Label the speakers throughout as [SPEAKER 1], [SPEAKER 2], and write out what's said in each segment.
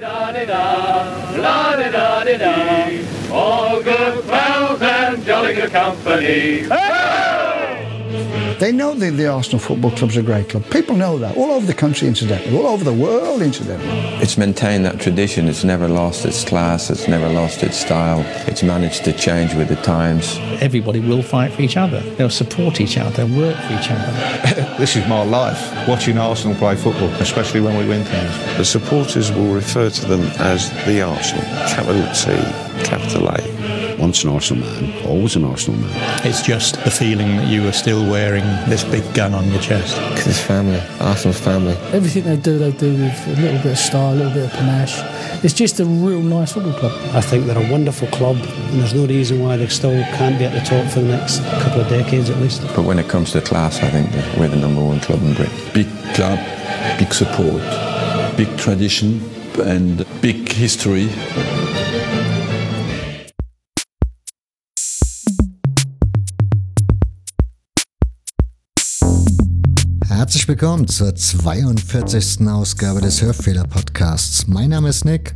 [SPEAKER 1] da da da la da da da All good pals and jolly good company. Hey!
[SPEAKER 2] They know that the Arsenal Football Club's a great club. People know that all over the country, incidentally, all over the world, incidentally.
[SPEAKER 3] It's maintained that tradition. It's never lost its class. It's never lost its style. It's managed to change with the times.
[SPEAKER 4] Everybody will fight for each other. They'll support each other. They'll work for each other.
[SPEAKER 5] this is my life, watching Arsenal play football, especially when we win things.
[SPEAKER 6] The supporters will refer to them as the Arsenal, capital T, capital A.
[SPEAKER 7] Once an Arsenal man, always an Arsenal man.
[SPEAKER 4] It's just the feeling that you are still wearing this big gun on your chest.
[SPEAKER 3] Because it's family. Arsenal's family.
[SPEAKER 8] Everything they do, they do with a little bit of style, a little bit of panache. It's just a real nice football club.
[SPEAKER 9] I think they're a wonderful club, and there's no reason why they still can't be at the top for the next couple of decades at least.
[SPEAKER 3] But when it comes to class, I think we're the number one club in Britain.
[SPEAKER 10] Big club, big support, big tradition, and big history.
[SPEAKER 11] Herzlich willkommen zur 42. Ausgabe des Hörfehler-Podcasts. Mein Name ist Nick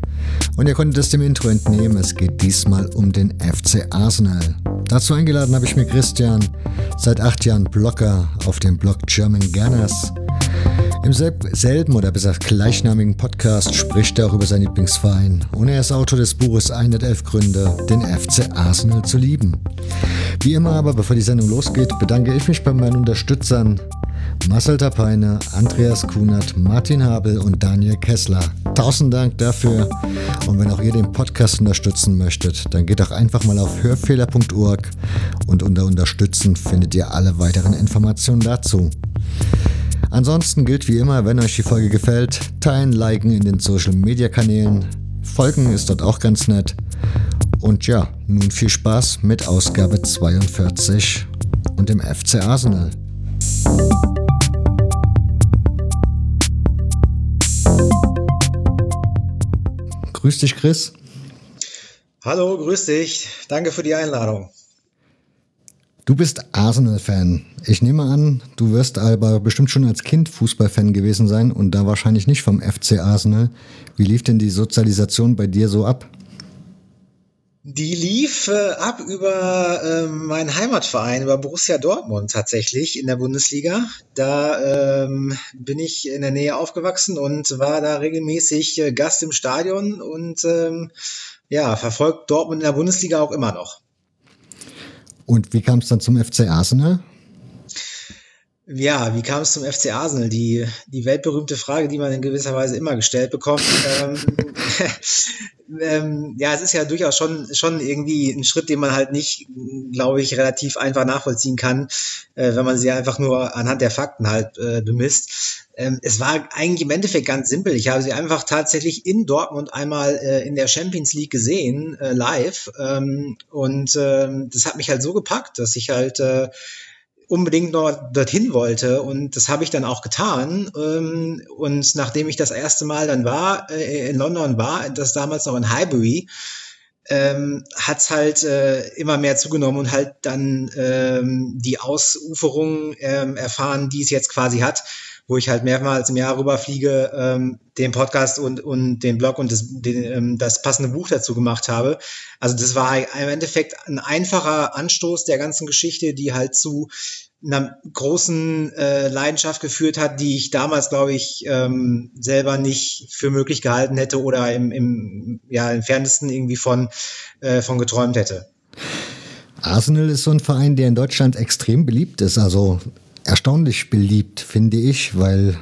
[SPEAKER 11] und ihr konntet es dem Intro entnehmen, es geht diesmal um den FC Arsenal. Dazu eingeladen habe ich mir Christian, seit acht Jahren Blogger auf dem Blog German Gunners. Im selben oder besser gleichnamigen Podcast spricht er auch über seinen Lieblingsverein und er ist Autor des Buches 111 Gründe, den FC Arsenal zu lieben. Wie immer aber, bevor die Sendung losgeht, bedanke ich mich bei meinen Unterstützern Marcel Tapeine, Andreas Kunert, Martin Habel und Daniel Kessler. Tausend Dank dafür. Und wenn auch ihr den Podcast unterstützen möchtet, dann geht doch einfach mal auf hörfehler.org und unter Unterstützen findet ihr alle weiteren Informationen dazu. Ansonsten gilt wie immer, wenn euch die Folge gefällt, teilen, liken in den Social Media Kanälen. Folgen ist dort auch ganz nett. Und ja, nun viel Spaß mit Ausgabe 42 und dem FC Arsenal. Grüß dich, Chris.
[SPEAKER 12] Hallo, grüß dich. Danke für die Einladung.
[SPEAKER 11] Du bist Arsenal-Fan. Ich nehme an, du wirst aber bestimmt schon als Kind Fußballfan gewesen sein und da wahrscheinlich nicht vom FC Arsenal. Wie lief denn die Sozialisation bei dir so ab?
[SPEAKER 12] Die lief äh, ab über äh, meinen Heimatverein, über Borussia Dortmund tatsächlich in der Bundesliga. Da ähm, bin ich in der Nähe aufgewachsen und war da regelmäßig äh, Gast im Stadion und ähm, ja, verfolgt Dortmund in der Bundesliga auch immer noch.
[SPEAKER 11] Und wie kam es dann zum FC Arsenal?
[SPEAKER 12] Ja, wie kam es zum FC Arsenal? Die, die weltberühmte Frage, die man in gewisser Weise immer gestellt bekommt. ähm, ähm, ja, es ist ja durchaus schon, schon irgendwie ein Schritt, den man halt nicht, glaube ich, relativ einfach nachvollziehen kann, äh, wenn man sie einfach nur anhand der Fakten halt äh, bemisst. Ähm, es war eigentlich im Endeffekt ganz simpel. Ich habe sie einfach tatsächlich in Dortmund einmal äh, in der Champions League gesehen, äh, live. Ähm, und ähm, das hat mich halt so gepackt, dass ich halt äh, unbedingt noch dorthin wollte und das habe ich dann auch getan ähm, und nachdem ich das erste Mal dann war äh, in London war, das damals noch in Highbury, ähm, hat halt äh, immer mehr zugenommen und halt dann ähm, die Ausuferung ähm, erfahren, die es jetzt quasi hat wo ich halt mehrmals im Jahr rüberfliege, ähm, den Podcast und, und den Blog und das, den, ähm, das passende Buch dazu gemacht habe. Also das war im Endeffekt ein einfacher Anstoß der ganzen Geschichte, die halt zu einer großen äh, Leidenschaft geführt hat, die ich damals, glaube ich, ähm, selber nicht für möglich gehalten hätte oder im, im ja, entferntesten irgendwie von, äh, von geträumt hätte.
[SPEAKER 11] Arsenal ist so ein Verein, der in Deutschland extrem beliebt ist. Also erstaunlich beliebt, finde ich, weil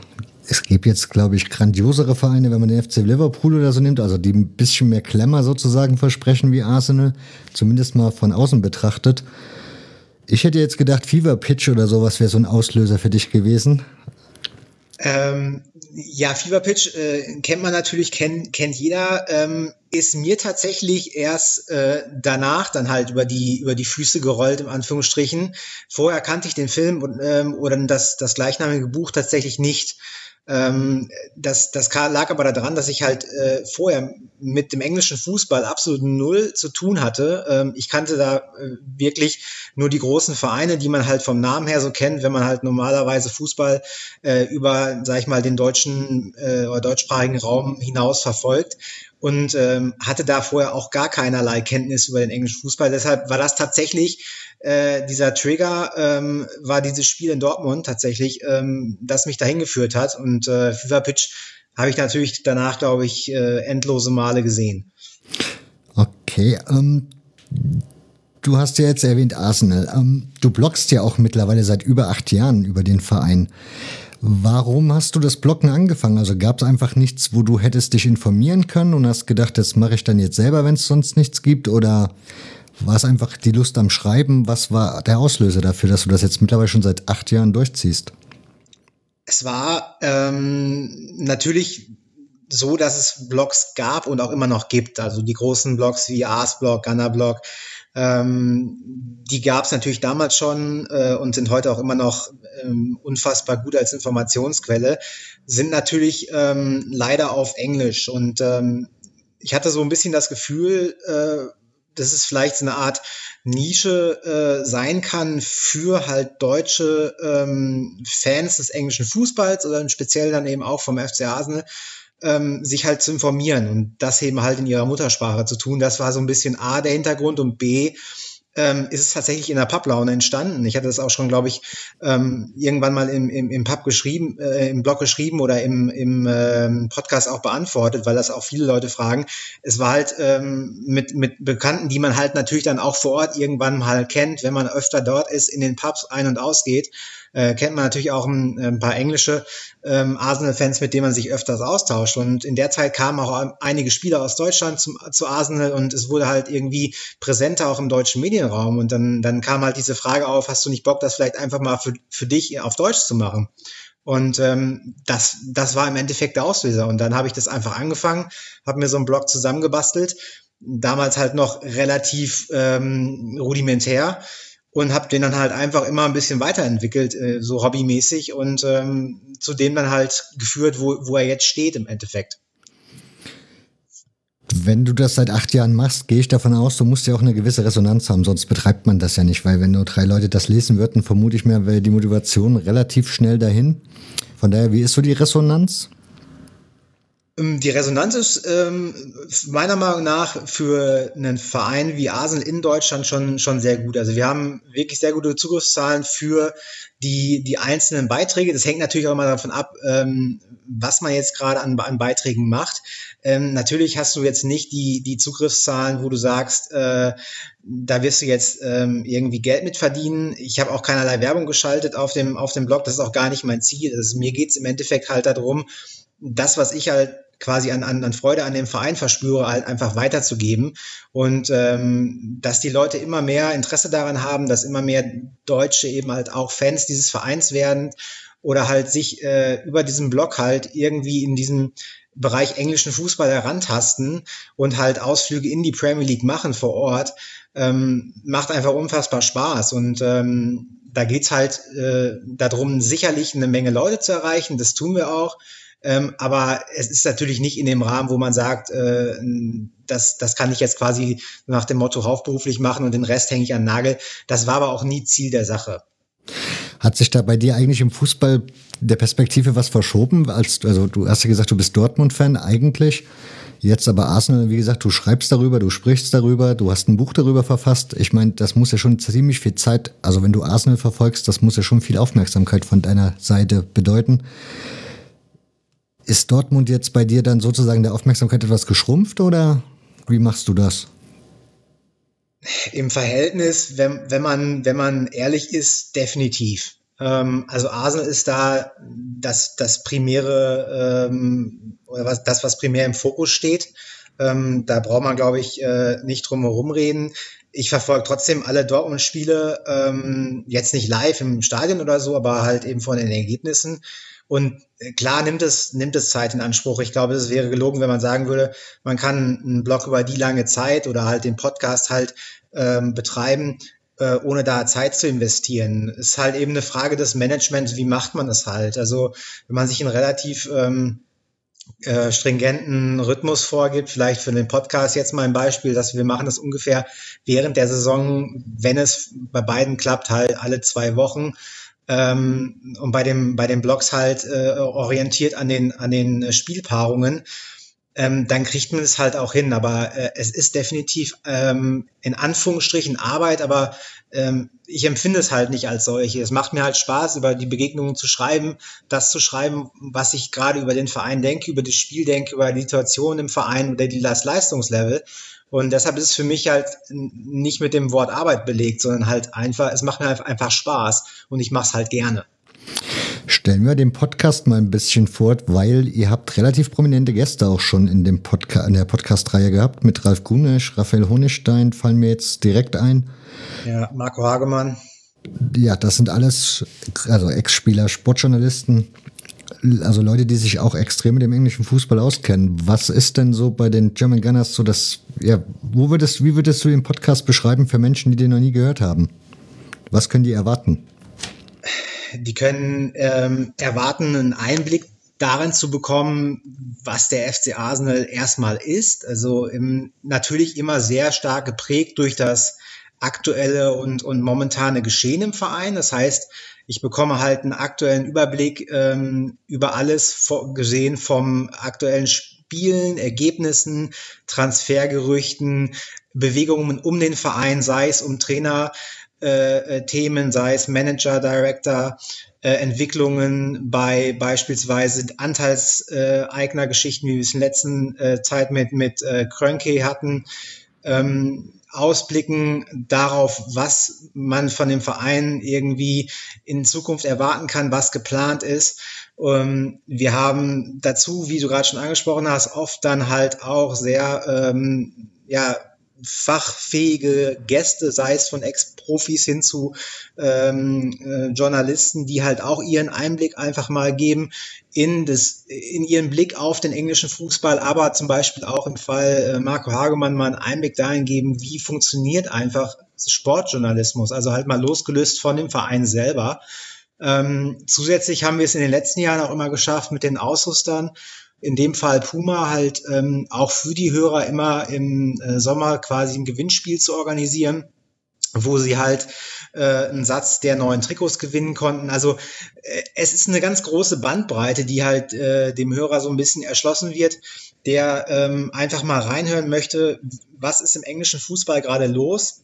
[SPEAKER 11] es gibt jetzt, glaube ich, grandiosere Vereine, wenn man den FC Liverpool oder so nimmt, also die ein bisschen mehr Klemmer sozusagen versprechen wie Arsenal, zumindest mal von außen betrachtet. Ich hätte jetzt gedacht, Fever Pitch oder sowas wäre so ein Auslöser für dich gewesen.
[SPEAKER 12] Ähm, ja, Fever Pitch äh, kennt man natürlich, kennt, kennt jeder. Ähm, ist mir tatsächlich erst äh, danach dann halt über die über die Füße gerollt, im Anführungsstrichen. Vorher kannte ich den Film und, ähm, oder das, das gleichnamige Buch tatsächlich nicht. Ähm, das, das lag aber daran, dass ich halt äh, vorher mit dem englischen Fußball absolut null zu tun hatte. Ähm, ich kannte da äh, wirklich nur die großen Vereine, die man halt vom Namen her so kennt, wenn man halt normalerweise Fußball äh, über, sag ich mal, den deutschen äh, oder deutschsprachigen Raum hinaus verfolgt und ähm, hatte da vorher auch gar keinerlei Kenntnis über den englischen Fußball. Deshalb war das tatsächlich äh, dieser Trigger, ähm, war dieses Spiel in Dortmund tatsächlich, ähm, das mich dahin geführt hat. Und äh, FIFA Pitch habe ich natürlich danach, glaube ich, äh, endlose Male gesehen.
[SPEAKER 11] Okay, ähm, du hast ja jetzt erwähnt Arsenal. Ähm, du bloggst ja auch mittlerweile seit über acht Jahren über den Verein. Warum hast du das Blocken angefangen? Also gab es einfach nichts, wo du hättest dich informieren können und hast gedacht, das mache ich dann jetzt selber, wenn es sonst nichts gibt? Oder war es einfach die Lust am Schreiben? Was war der Auslöser dafür, dass du das jetzt mittlerweile schon seit acht Jahren durchziehst?
[SPEAKER 12] Es war ähm, natürlich so, dass es Blogs gab und auch immer noch gibt. Also die großen Blogs wie Ars-Blog, Gunner-Blog, ähm, die gab es natürlich damals schon äh, und sind heute auch immer noch ähm, unfassbar gut als Informationsquelle, sind natürlich ähm, leider auf Englisch. Und ähm, ich hatte so ein bisschen das Gefühl, äh, dass es vielleicht so eine Art Nische äh, sein kann für halt deutsche ähm, Fans des englischen Fußballs oder speziell dann eben auch vom FC Arsenal, ähm, sich halt zu informieren und das eben halt in ihrer Muttersprache zu tun. Das war so ein bisschen A der Hintergrund und B ähm, ist es tatsächlich in der Publaune entstanden. Ich hatte das auch schon, glaube ich, ähm, irgendwann mal im, im, im Pub geschrieben, äh, im Blog geschrieben oder im, im ähm, Podcast auch beantwortet, weil das auch viele Leute fragen. Es war halt ähm, mit, mit Bekannten, die man halt natürlich dann auch vor Ort irgendwann mal kennt, wenn man öfter dort ist, in den Pubs ein- und ausgeht äh, kennt man natürlich auch ein, ein paar englische ähm, Arsenal-Fans, mit denen man sich öfters austauscht. Und in der Zeit kamen auch einige Spieler aus Deutschland zum, zu Arsenal und es wurde halt irgendwie präsenter auch im deutschen Medienraum. Und dann, dann kam halt diese Frage auf, hast du nicht Bock, das vielleicht einfach mal für, für dich auf Deutsch zu machen? Und ähm, das, das war im Endeffekt der Auslöser. Und dann habe ich das einfach angefangen, habe mir so einen Blog zusammengebastelt, damals halt noch relativ ähm, rudimentär und habe den dann halt einfach immer ein bisschen weiterentwickelt, äh, so hobbymäßig und ähm, zu dem dann halt geführt, wo, wo er jetzt steht im Endeffekt.
[SPEAKER 11] Wenn du das seit acht Jahren machst, gehe ich davon aus, du musst ja auch eine gewisse Resonanz haben, sonst betreibt man das ja nicht, weil wenn nur drei Leute das lesen würden, vermute ich mir, wäre die Motivation relativ schnell dahin. Von daher, wie ist so die Resonanz?
[SPEAKER 12] Ähm, die Resonanz ist ähm, meiner Meinung nach für einen Verein wie Arsenal in Deutschland schon, schon sehr gut. Also wir haben wirklich sehr gute Zugriffszahlen für die, die einzelnen Beiträge. Das hängt natürlich auch immer davon ab, ähm, was man jetzt gerade an, an Beiträgen macht. Ähm, natürlich hast du jetzt nicht die, die Zugriffszahlen, wo du sagst, äh, da wirst du jetzt ähm, irgendwie Geld mit verdienen. Ich habe auch keinerlei Werbung geschaltet auf dem, auf dem Blog. Das ist auch gar nicht mein Ziel. Also mir geht's im Endeffekt halt darum, das, was ich halt quasi an, an, an Freude an dem Verein verspüre, halt einfach weiterzugeben. Und ähm, dass die Leute immer mehr Interesse daran haben, dass immer mehr Deutsche eben halt auch Fans dieses Vereins werden oder halt sich äh, über diesen Blog halt irgendwie in diesem Bereich englischen Fußball herantasten und halt Ausflüge in die Premier League machen vor Ort, ähm, macht einfach unfassbar Spaß. Und ähm, da geht's halt äh, darum, sicherlich eine Menge Leute zu erreichen. Das tun wir auch. Ähm, aber es ist natürlich nicht in dem Rahmen, wo man sagt, äh, das, das kann ich jetzt quasi nach dem Motto hauptberuflich machen und den Rest hänge ich an Nagel. Das war aber auch nie Ziel der Sache.
[SPEAKER 11] Hat sich da bei dir eigentlich im Fußball der Perspektive was verschoben? Als, also du hast ja gesagt, du bist Dortmund-Fan eigentlich. Jetzt aber Arsenal, wie gesagt, du schreibst darüber, du sprichst darüber, du hast ein Buch darüber verfasst. Ich meine, das muss ja schon ziemlich viel Zeit, also wenn du Arsenal verfolgst, das muss ja schon viel Aufmerksamkeit von deiner Seite bedeuten. Ist Dortmund jetzt bei dir dann sozusagen der Aufmerksamkeit etwas geschrumpft oder wie machst du das?
[SPEAKER 12] Im Verhältnis, wenn, wenn, man, wenn man ehrlich ist, definitiv. Ähm, also Arsenal ist da das, das primäre ähm, oder was, das, was primär im Fokus steht. Ähm, da braucht man, glaube ich, äh, nicht drum herum reden. Ich verfolge trotzdem alle Dortmund-Spiele, ähm, jetzt nicht live im Stadion oder so, aber halt eben von den Ergebnissen. Und äh, klar nimmt es, nimmt es Zeit in Anspruch. Ich glaube, es wäre gelogen, wenn man sagen würde, man kann einen Blog über die lange Zeit oder halt den Podcast halt ähm, betreiben, äh, ohne da Zeit zu investieren. Ist halt eben eine Frage des Managements, wie macht man das halt? Also wenn man sich einen relativ ähm, äh, stringenten Rhythmus vorgibt, vielleicht für den Podcast jetzt mal ein Beispiel, dass wir machen das ungefähr während der Saison, wenn es bei beiden klappt, halt alle zwei Wochen. Ähm, und bei dem bei den Blogs halt äh, orientiert an den an den Spielpaarungen ähm, dann kriegt man es halt auch hin. Aber äh, es ist definitiv ähm, in Anführungsstrichen Arbeit, aber ähm, ich empfinde es halt nicht als solche. Es macht mir halt Spaß, über die Begegnungen zu schreiben, das zu schreiben, was ich gerade über den Verein denke, über das Spiel denke, über die Situation im Verein oder die, das Leistungslevel. Und deshalb ist es für mich halt nicht mit dem Wort Arbeit belegt, sondern halt einfach, es macht mir einfach Spaß und ich mache es halt gerne.
[SPEAKER 11] Stellen wir den Podcast mal ein bisschen vor, weil ihr habt relativ prominente Gäste auch schon in, dem Podca in der Podcast-Reihe gehabt. Mit Ralf Gunesch, Raphael Honigstein fallen mir jetzt direkt ein.
[SPEAKER 12] Ja, Marco Hagemann.
[SPEAKER 11] Ja, das sind alles, also Ex-Spieler, Sportjournalisten, also Leute, die sich auch extrem mit dem englischen Fußball auskennen. Was ist denn so bei den German Gunners so das, ja, wo würdest, wie würdest du den Podcast beschreiben für Menschen, die den noch nie gehört haben? Was können die erwarten?
[SPEAKER 12] die können ähm, erwarten, einen Einblick darin zu bekommen, was der FC Arsenal erstmal ist. Also im, natürlich immer sehr stark geprägt durch das aktuelle und, und momentane Geschehen im Verein. Das heißt, ich bekomme halt einen aktuellen Überblick ähm, über alles gesehen vom aktuellen Spielen, Ergebnissen, Transfergerüchten, Bewegungen um den Verein, sei es um Trainer, äh, äh, sei es Manager, Director, äh, Entwicklungen bei beispielsweise Anteilseignergeschichten, wie wir es in der letzten äh, Zeit mit, mit äh, Krönke hatten, ähm, Ausblicken darauf, was man von dem Verein irgendwie in Zukunft erwarten kann, was geplant ist. Ähm, wir haben dazu, wie du gerade schon angesprochen hast, oft dann halt auch sehr ähm, ja, fachfähige Gäste, sei es von Ex-Profis hin zu ähm, äh, Journalisten, die halt auch ihren Einblick einfach mal geben in, das, in ihren Blick auf den englischen Fußball, aber zum Beispiel auch im Fall äh, Marco Hagemann mal einen Einblick dahin geben, wie funktioniert einfach Sportjournalismus, also halt mal losgelöst von dem Verein selber. Ähm, zusätzlich haben wir es in den letzten Jahren auch immer geschafft, mit den Ausrüstern in dem Fall Puma halt ähm, auch für die Hörer immer im äh, Sommer quasi ein Gewinnspiel zu organisieren wo sie halt äh, einen Satz der neuen Trikots gewinnen konnten. Also äh, es ist eine ganz große Bandbreite, die halt äh, dem Hörer so ein bisschen erschlossen wird, der ähm, einfach mal reinhören möchte, was ist im englischen Fußball gerade los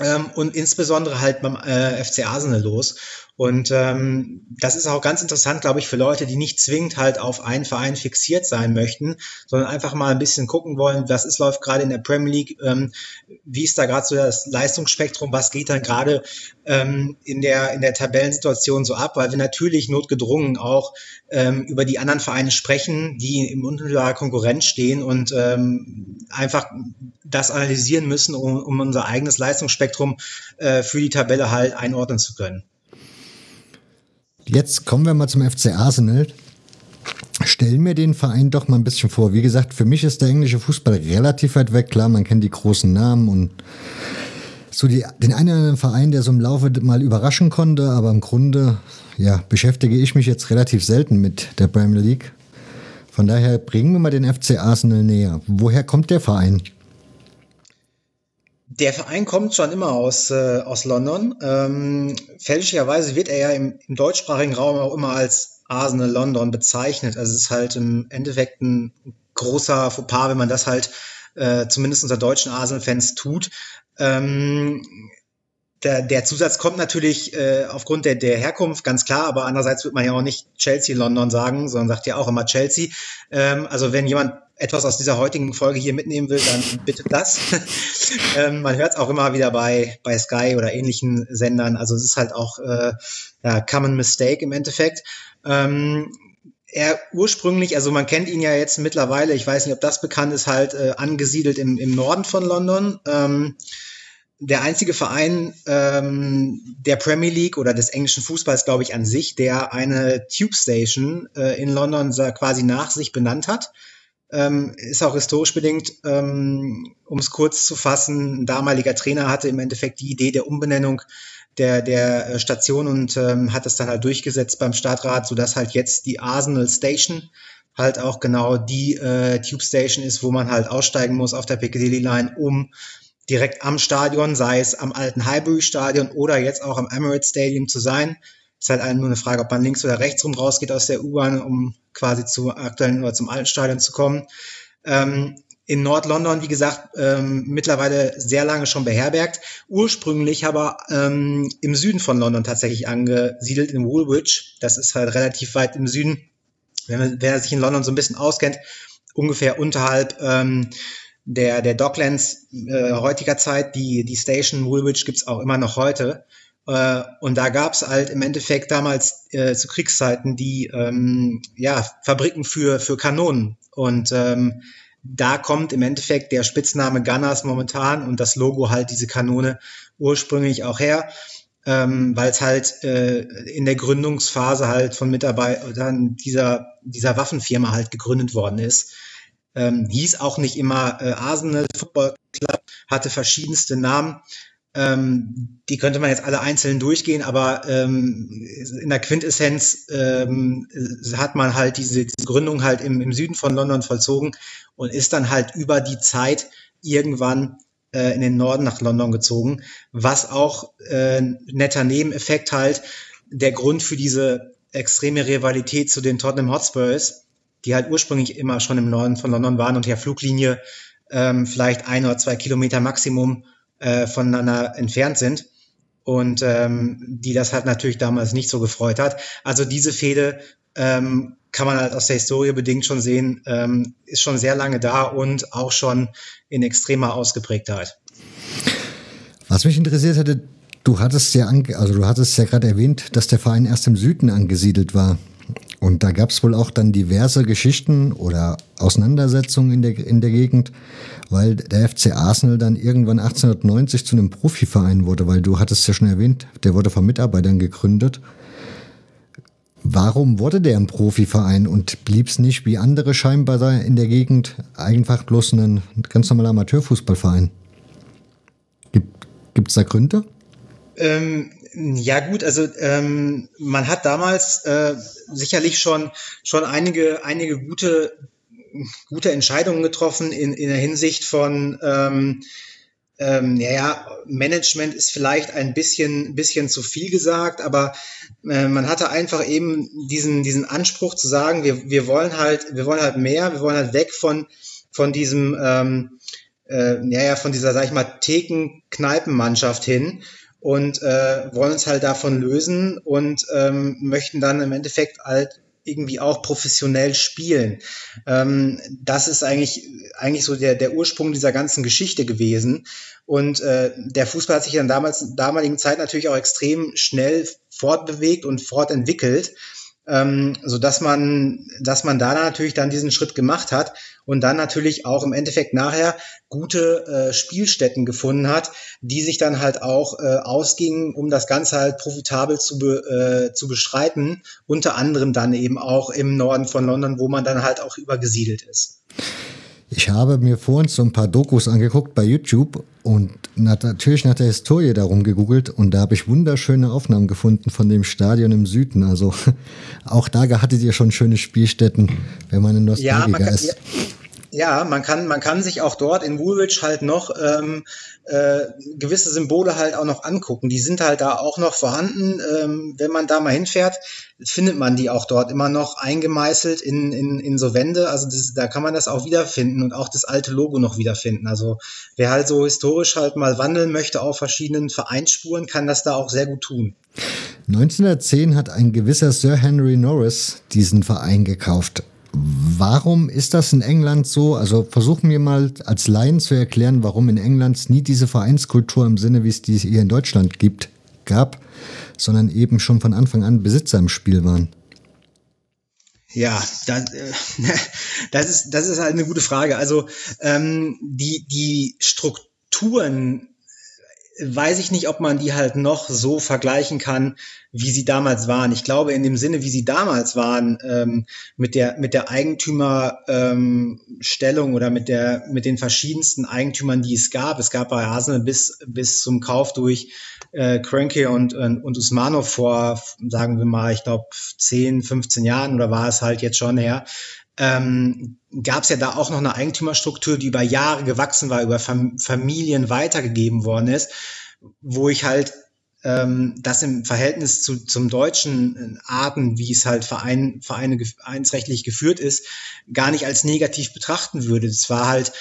[SPEAKER 12] ähm, und insbesondere halt beim äh, FC Arsenal los. Und ähm, das ist auch ganz interessant, glaube ich, für Leute, die nicht zwingend halt auf einen Verein fixiert sein möchten, sondern einfach mal ein bisschen gucken wollen, was ist läuft gerade in der Premier League, ähm, wie ist da gerade so das Leistungsspektrum, was geht dann gerade ähm, in der in der Tabellensituation so ab, weil wir natürlich notgedrungen auch ähm, über die anderen Vereine sprechen, die im unmittelbarer Konkurrenz stehen und ähm, einfach das analysieren müssen, um, um unser eigenes Leistungsspektrum äh, für die Tabelle halt einordnen zu können.
[SPEAKER 11] Jetzt kommen wir mal zum FC Arsenal. Stellen mir den Verein doch mal ein bisschen vor. Wie gesagt, für mich ist der englische Fußball relativ weit weg. Klar, man kennt die großen Namen und so die, den einen oder anderen Verein, der so im Laufe mal überraschen konnte, aber im Grunde ja, beschäftige ich mich jetzt relativ selten mit der Premier League. Von daher bringen wir mal den FC Arsenal näher. Woher kommt der Verein?
[SPEAKER 12] Der Verein kommt schon immer aus, äh, aus London. Ähm, fälschlicherweise wird er ja im, im deutschsprachigen Raum auch immer als Arsenal London bezeichnet. Also es ist halt im Endeffekt ein großer Fauxpas, wenn man das halt äh, zumindest unter deutschen Arsenal-Fans tut. Ähm, der, der Zusatz kommt natürlich äh, aufgrund der, der Herkunft, ganz klar, aber andererseits wird man ja auch nicht Chelsea London sagen, sondern sagt ja auch immer Chelsea. Ähm, also wenn jemand etwas aus dieser heutigen Folge hier mitnehmen will, dann bitte das. ähm, man hört es auch immer wieder bei, bei Sky oder ähnlichen Sendern. Also es ist halt auch äh, ja, Common Mistake im Endeffekt. Ähm, er ursprünglich, also man kennt ihn ja jetzt mittlerweile, ich weiß nicht, ob das bekannt ist, halt äh, angesiedelt im, im Norden von London. Ähm, der einzige Verein ähm, der Premier League oder des englischen Fußballs, glaube ich, an sich, der eine Tube Station äh, in London quasi nach sich benannt hat. ähm, ist auch historisch bedingt, ähm, um es kurz zu fassen, ein damaliger Trainer hatte im Endeffekt die Idee der Umbenennung der, der äh, Station und ähm, hat es dann halt durchgesetzt beim Stadtrat, sodass halt jetzt die Arsenal Station halt auch genau die äh, Tube Station ist, wo man halt aussteigen muss auf der Piccadilly Line, um direkt am Stadion, sei es am alten Highbury Stadion oder jetzt auch am Emirates Stadium zu sein. Ist halt nur eine Frage, ob man links oder rechts rum rausgeht aus der U-Bahn, um quasi zu aktuellen oder zum alten Stadion zu kommen. Ähm, in Nord-London, wie gesagt, ähm, mittlerweile sehr lange schon beherbergt. Ursprünglich aber ähm, im Süden von London tatsächlich angesiedelt, in Woolwich. Das ist halt relativ weit im Süden. Wenn man, wer sich in London so ein bisschen auskennt, ungefähr unterhalb ähm, der, der Docklands äh, heutiger Zeit, die, die Station Woolwich gibt's auch immer noch heute. Äh, und da gab's halt im Endeffekt damals äh, zu Kriegszeiten die ähm, ja, Fabriken für, für Kanonen. Und ähm, da kommt im Endeffekt der Spitzname Gunners momentan und das Logo halt diese Kanone ursprünglich auch her, ähm, weil es halt äh, in der Gründungsphase halt von Mitarbeitern dieser, dieser Waffenfirma halt gegründet worden ist. Ähm, hieß auch nicht immer äh, Arsenal Football Club, hatte verschiedenste Namen. Ähm, die könnte man jetzt alle einzeln durchgehen, aber ähm, in der Quintessenz ähm, hat man halt diese, diese Gründung halt im, im Süden von London vollzogen und ist dann halt über die Zeit irgendwann äh, in den Norden nach London gezogen, was auch äh, netter Nebeneffekt halt der Grund für diese extreme Rivalität zu den Tottenham Hotspurs, die halt ursprünglich immer schon im Norden von London waren und der Fluglinie ähm, vielleicht ein oder zwei Kilometer Maximum äh, voneinander entfernt sind und ähm, die das halt natürlich damals nicht so gefreut hat. Also diese Fehde ähm, kann man halt aus der Historie bedingt schon sehen, ähm, ist schon sehr lange da und auch schon in extremer Ausgeprägtheit.
[SPEAKER 11] Was mich interessiert hätte, du hattest ja, also du hattest ja gerade erwähnt, dass der Verein erst im Süden angesiedelt war. Und da gab es wohl auch dann diverse Geschichten oder Auseinandersetzungen in der, in der Gegend, weil der FC Arsenal dann irgendwann 1890 zu einem Profiverein wurde, weil du hattest ja schon erwähnt, der wurde von Mitarbeitern gegründet. Warum wurde der ein Profiverein und blieb es nicht wie andere scheinbar in der Gegend einfach bloß ein ganz normaler Amateurfußballverein? Gibt es da Gründe?
[SPEAKER 12] Ähm, ja gut, also ähm, man hat damals äh, sicherlich schon schon einige einige gute gute Entscheidungen getroffen in, in der Hinsicht von ähm, ähm, ja, Management ist vielleicht ein bisschen, bisschen zu viel gesagt, aber äh, man hatte einfach eben diesen, diesen Anspruch zu sagen, wir, wir wollen halt, wir wollen halt mehr, wir wollen halt weg von, von diesem, ähm, äh, ja, ja, von dieser, sag ich mal, Theken-Kneipenmannschaft hin und äh, wollen uns halt davon lösen und ähm, möchten dann im Endeffekt halt irgendwie auch professionell spielen. Ähm, das ist eigentlich, eigentlich so der, der Ursprung dieser ganzen Geschichte gewesen. Und äh, der Fußball hat sich in der damals, damaligen Zeit natürlich auch extrem schnell fortbewegt und fortentwickelt ähm, so dass man, dass man da natürlich dann diesen Schritt gemacht hat und dann natürlich auch im Endeffekt nachher gute äh, Spielstätten gefunden hat, die sich dann halt auch äh, ausgingen, um das Ganze halt profitabel zu, be, äh, zu bestreiten, unter anderem dann eben auch im Norden von London, wo man dann halt auch übergesiedelt ist.
[SPEAKER 11] Ich habe mir vorhin so ein paar Dokus angeguckt bei YouTube und natürlich nach der Historie darum gegoogelt und da habe ich wunderschöne Aufnahmen gefunden von dem Stadion im Süden. Also auch da hattet ihr schon schöne Spielstätten, wenn man in Nostalgiker ja, ist.
[SPEAKER 12] Ja, ja, man kann, man kann sich auch dort in Woolwich halt noch ähm, äh, gewisse Symbole halt auch noch angucken. Die sind halt da auch noch vorhanden. Ähm, wenn man da mal hinfährt, findet man die auch dort immer noch eingemeißelt in, in, in so Wände. Also das, da kann man das auch wiederfinden und auch das alte Logo noch wiederfinden. Also wer halt so historisch halt mal wandeln möchte auf verschiedenen Vereinsspuren, kann das da auch sehr gut tun.
[SPEAKER 11] 1910 hat ein gewisser Sir Henry Norris diesen Verein gekauft. Warum ist das in England so? Also versuchen wir mal als Laien zu erklären, warum in England nie diese Vereinskultur im Sinne, wie es die hier in Deutschland gibt, gab, sondern eben schon von Anfang an Besitzer im Spiel waren.
[SPEAKER 12] Ja, das, äh, das, ist, das ist halt eine gute Frage. Also ähm, die, die Strukturen weiß ich nicht, ob man die halt noch so vergleichen kann, wie sie damals waren. Ich glaube, in dem Sinne, wie sie damals waren, ähm, mit der, mit der Eigentümerstruktur, ähm, oder mit der mit den verschiedensten Eigentümern, die es gab. Es gab bei Arsenal bis bis zum Kauf durch äh, Krönke und, und, und Usmanov vor, sagen wir mal, ich glaube 10, 15 Jahren oder war es halt jetzt schon her, ähm, gab es ja da auch noch eine Eigentümerstruktur, die über Jahre gewachsen war, über Fam Familien weitergegeben worden ist, wo ich halt ähm, das im Verhältnis zu, zum deutschen äh, Arten, wie es halt Verein, Vereine vereinsrechtlich geführt ist, gar nicht als negativ betrachten würde. Es war halt,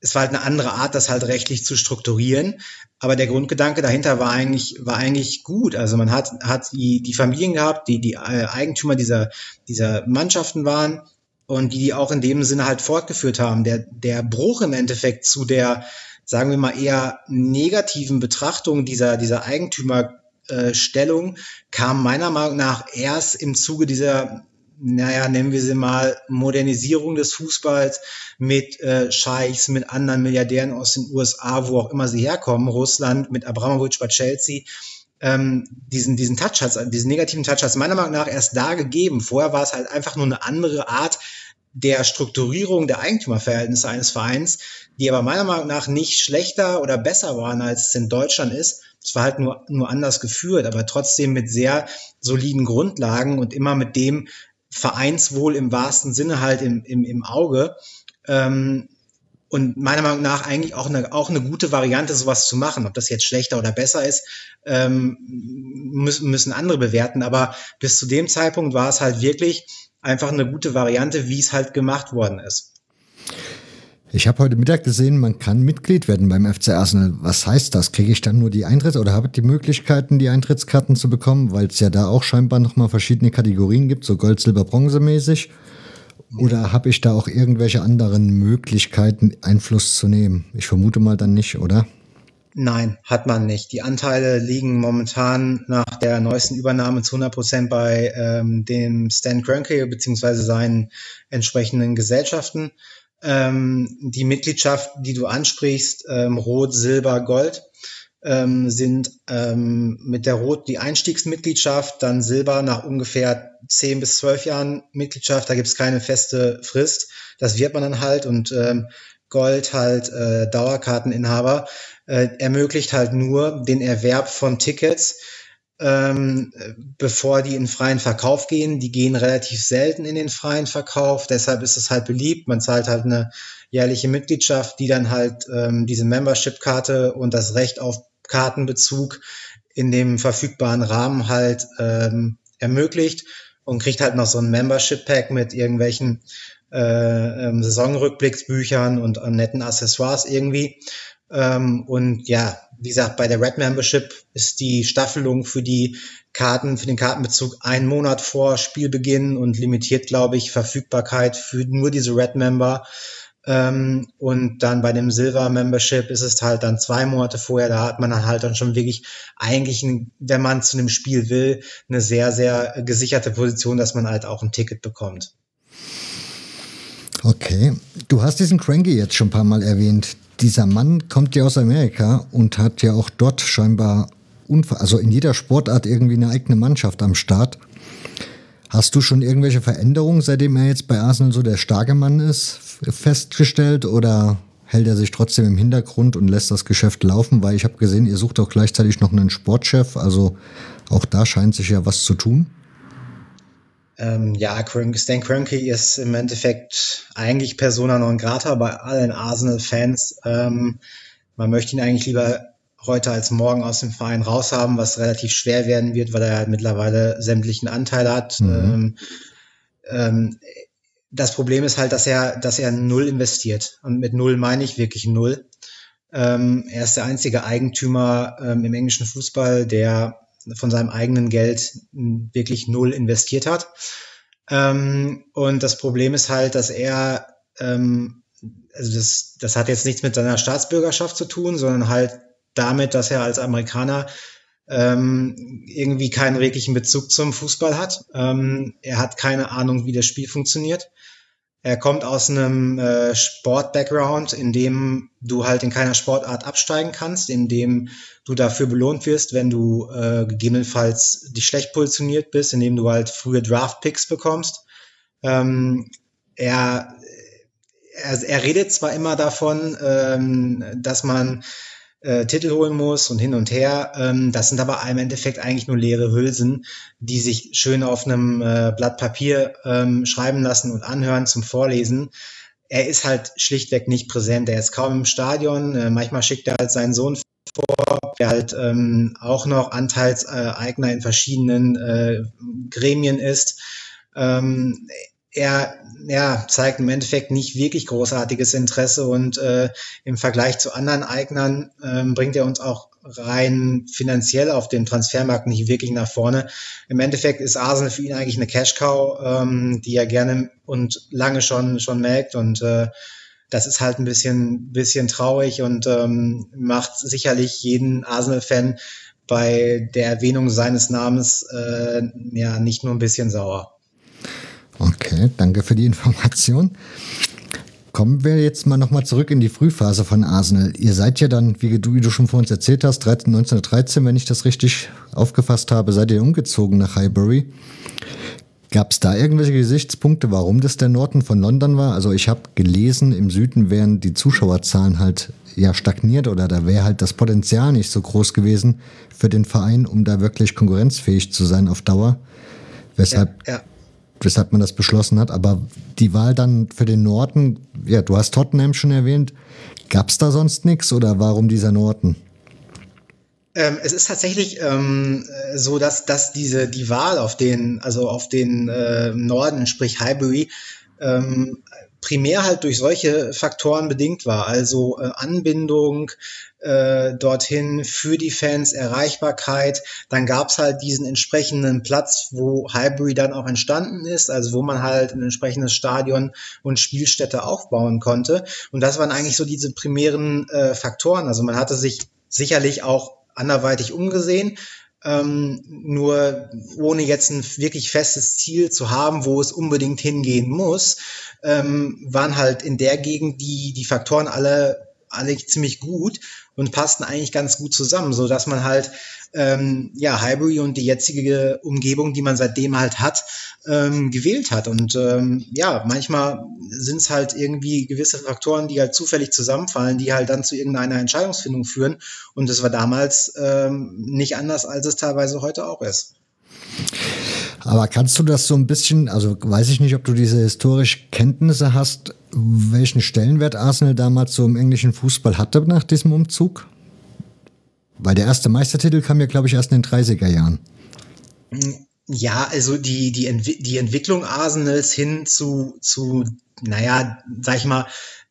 [SPEAKER 12] es war halt eine andere Art, das halt rechtlich zu strukturieren. Aber der Grundgedanke dahinter war eigentlich, war eigentlich gut. Also man hat, hat die, die Familien gehabt, die, die äh, Eigentümer dieser, dieser Mannschaften waren und die die auch in dem Sinne halt fortgeführt haben. Der, der Bruch im Endeffekt zu der, sagen wir mal, eher negativen Betrachtung dieser, dieser Eigentümerstellung kam meiner Meinung nach erst im Zuge dieser naja, nennen wir sie mal Modernisierung des Fußballs mit äh, Scheichs, mit anderen Milliardären aus den USA, wo auch immer sie herkommen, Russland, mit Abramovic bei Chelsea, ähm, diesen, diesen Touch hat, diesen negativen Touch hat es meiner Meinung nach erst da gegeben. Vorher war es halt einfach nur eine andere Art der Strukturierung der Eigentümerverhältnisse eines Vereins, die aber meiner Meinung nach nicht schlechter oder besser waren, als es in Deutschland ist. Es war halt nur, nur anders geführt, aber trotzdem mit sehr soliden Grundlagen und immer mit dem Vereinswohl im wahrsten Sinne halt im, im, im Auge. Ähm, und meiner Meinung nach eigentlich auch eine, auch eine gute Variante, sowas zu machen. Ob das jetzt schlechter oder besser ist, ähm, müssen, müssen andere bewerten. Aber bis zu dem Zeitpunkt war es halt wirklich einfach eine gute Variante, wie es halt gemacht worden ist.
[SPEAKER 11] Ich habe heute Mittag gesehen, man kann Mitglied werden beim FC Arsenal. Was heißt das? Kriege ich dann nur die Eintritt oder habe ich die Möglichkeiten, die Eintrittskarten zu bekommen, weil es ja da auch scheinbar nochmal verschiedene Kategorien gibt, so Gold, Silber, Bronze mäßig? Oder habe ich da auch irgendwelche anderen Möglichkeiten, Einfluss zu nehmen? Ich vermute mal dann nicht, oder?
[SPEAKER 12] Nein, hat man nicht. Die Anteile liegen momentan nach der neuesten Übernahme zu 100 Prozent bei ähm, dem Stan Kroenke beziehungsweise seinen entsprechenden Gesellschaften. Ähm, die Mitgliedschaft, die du ansprichst, ähm, Rot, Silber, Gold, ähm, sind ähm, mit der Rot die Einstiegsmitgliedschaft, dann Silber nach ungefähr 10 bis 12 Jahren Mitgliedschaft. Da gibt es keine feste Frist. Das wird man dann halt und ähm, Gold halt äh, Dauerkarteninhaber äh, ermöglicht halt nur den Erwerb von Tickets, ähm, bevor die in freien Verkauf gehen. Die gehen relativ selten in den freien Verkauf, deshalb ist es halt beliebt. Man zahlt halt eine jährliche Mitgliedschaft, die dann halt ähm, diese Membership-Karte und das Recht auf Kartenbezug in dem verfügbaren Rahmen halt ähm, ermöglicht und kriegt halt noch so ein Membership-Pack mit irgendwelchen äh, ähm, Saisonrückblicksbüchern und äh, netten Accessoires irgendwie. Ähm, und ja, wie gesagt, bei der Red Membership ist die Staffelung für die Karten, für den Kartenbezug einen Monat vor Spielbeginn und limitiert, glaube ich, Verfügbarkeit für nur diese Red Member. Ähm, und dann bei dem Silver Membership ist es halt dann zwei Monate vorher, da hat man dann halt dann schon wirklich eigentlich, wenn man zu einem Spiel will, eine sehr, sehr gesicherte Position, dass man halt auch ein Ticket bekommt.
[SPEAKER 11] Okay, du hast diesen Cranky jetzt schon ein paar Mal erwähnt dieser Mann kommt ja aus Amerika und hat ja auch dort scheinbar, also in jeder Sportart irgendwie eine eigene Mannschaft am Start. Hast du schon irgendwelche Veränderungen, seitdem er jetzt bei Arsenal so der starke Mann ist, festgestellt oder hält er sich trotzdem im Hintergrund und lässt das Geschäft laufen? Weil ich habe gesehen, ihr sucht auch gleichzeitig noch einen Sportchef, also auch da scheint sich ja was zu tun.
[SPEAKER 12] Ähm, ja, Stan Kroenke ist im Endeffekt eigentlich Persona non grata bei allen Arsenal-Fans. Ähm, man möchte ihn eigentlich lieber heute als morgen aus dem Verein raushaben, was relativ schwer werden wird, weil er halt mittlerweile sämtlichen Anteil hat. Mhm. Ähm, ähm, das Problem ist halt, dass er, dass er null investiert. Und mit null meine ich wirklich null. Ähm, er ist der einzige Eigentümer ähm, im englischen Fußball, der von seinem eigenen Geld wirklich null investiert hat. Ähm, und das Problem ist halt, dass er, ähm, also das, das hat jetzt nichts mit seiner Staatsbürgerschaft zu tun, sondern halt damit, dass er als Amerikaner ähm, irgendwie keinen wirklichen Bezug zum Fußball hat. Ähm, er hat keine Ahnung, wie das Spiel funktioniert. Er kommt aus einem äh, Sport-Background, in dem du halt in keiner Sportart absteigen kannst, in dem du dafür belohnt wirst, wenn du äh, gegebenenfalls dich schlecht positioniert bist, indem du halt frühe Draft-Picks bekommst. Ähm, er, er, er redet zwar immer davon, ähm, dass man äh, Titel holen muss und hin und her. Ähm, das sind aber im Endeffekt eigentlich nur leere Hülsen, die sich schön auf einem äh, Blatt Papier ähm, schreiben lassen und anhören zum Vorlesen. Er ist halt schlichtweg nicht präsent. Er ist kaum im Stadion. Äh, manchmal schickt er halt seinen Sohn vor, der halt ähm, auch noch Anteilseigner in verschiedenen äh, Gremien ist. Ähm, er ja, zeigt im Endeffekt nicht wirklich großartiges Interesse und äh, im Vergleich zu anderen Eignern äh, bringt er uns auch rein finanziell auf dem Transfermarkt nicht wirklich nach vorne. Im Endeffekt ist Arsenal für ihn eigentlich eine Cash-Cow, ähm, die er gerne und lange schon schon melkt und äh, das ist halt ein bisschen bisschen traurig und ähm, macht sicherlich jeden Arsenal-Fan bei der Erwähnung seines Namens äh, ja nicht nur ein bisschen sauer.
[SPEAKER 11] Okay, danke für die Information. Kommen wir jetzt mal nochmal zurück in die Frühphase von Arsenal. Ihr seid ja dann, wie du, wie du schon vor uns erzählt hast, 13, 1913, wenn ich das richtig aufgefasst habe, seid ihr umgezogen nach Highbury. Gab es da irgendwelche Gesichtspunkte, warum das der Norden von London war? Also ich habe gelesen, im Süden wären die Zuschauerzahlen halt ja stagniert oder da wäre halt das Potenzial nicht so groß gewesen für den Verein, um da wirklich konkurrenzfähig zu sein auf Dauer. Weshalb ja, ja weshalb man das beschlossen hat. Aber die Wahl dann für den Norden, ja, du hast Tottenham schon erwähnt. Gab es da sonst nichts oder warum dieser Norden?
[SPEAKER 12] Ähm, es ist tatsächlich ähm, so, dass, dass diese die Wahl auf den, also auf den äh, Norden, sprich Highbury, ähm, primär halt durch solche Faktoren bedingt war. Also äh, Anbindung, äh, dorthin für die Fans, Erreichbarkeit. Dann gab's halt diesen entsprechenden Platz, wo Highbury dann auch entstanden ist, also wo man halt ein entsprechendes Stadion und Spielstätte aufbauen konnte. Und das waren eigentlich so diese primären äh, Faktoren. Also man hatte sich sicherlich auch anderweitig umgesehen, ähm, nur ohne jetzt ein wirklich festes Ziel zu haben, wo es unbedingt hingehen muss, ähm, waren halt in der Gegend die, die Faktoren alle alle ziemlich gut und passten eigentlich ganz gut zusammen, so dass man halt ähm, ja Highbury und die jetzige Umgebung, die man seitdem halt hat, ähm, gewählt hat. Und ähm, ja, manchmal sind es halt irgendwie gewisse Faktoren, die halt zufällig zusammenfallen, die halt dann zu irgendeiner Entscheidungsfindung führen. Und das war damals ähm, nicht anders, als es teilweise heute auch ist.
[SPEAKER 11] Aber kannst du das so ein bisschen, also weiß ich nicht, ob du diese historischen Kenntnisse hast, welchen Stellenwert Arsenal damals so im englischen Fußball hatte nach diesem Umzug? Weil der erste Meistertitel kam ja, glaube ich, erst in den 30er Jahren.
[SPEAKER 12] Ja, also die, die, Entwi die Entwicklung Arsenals hin zu, zu, naja, sag ich mal,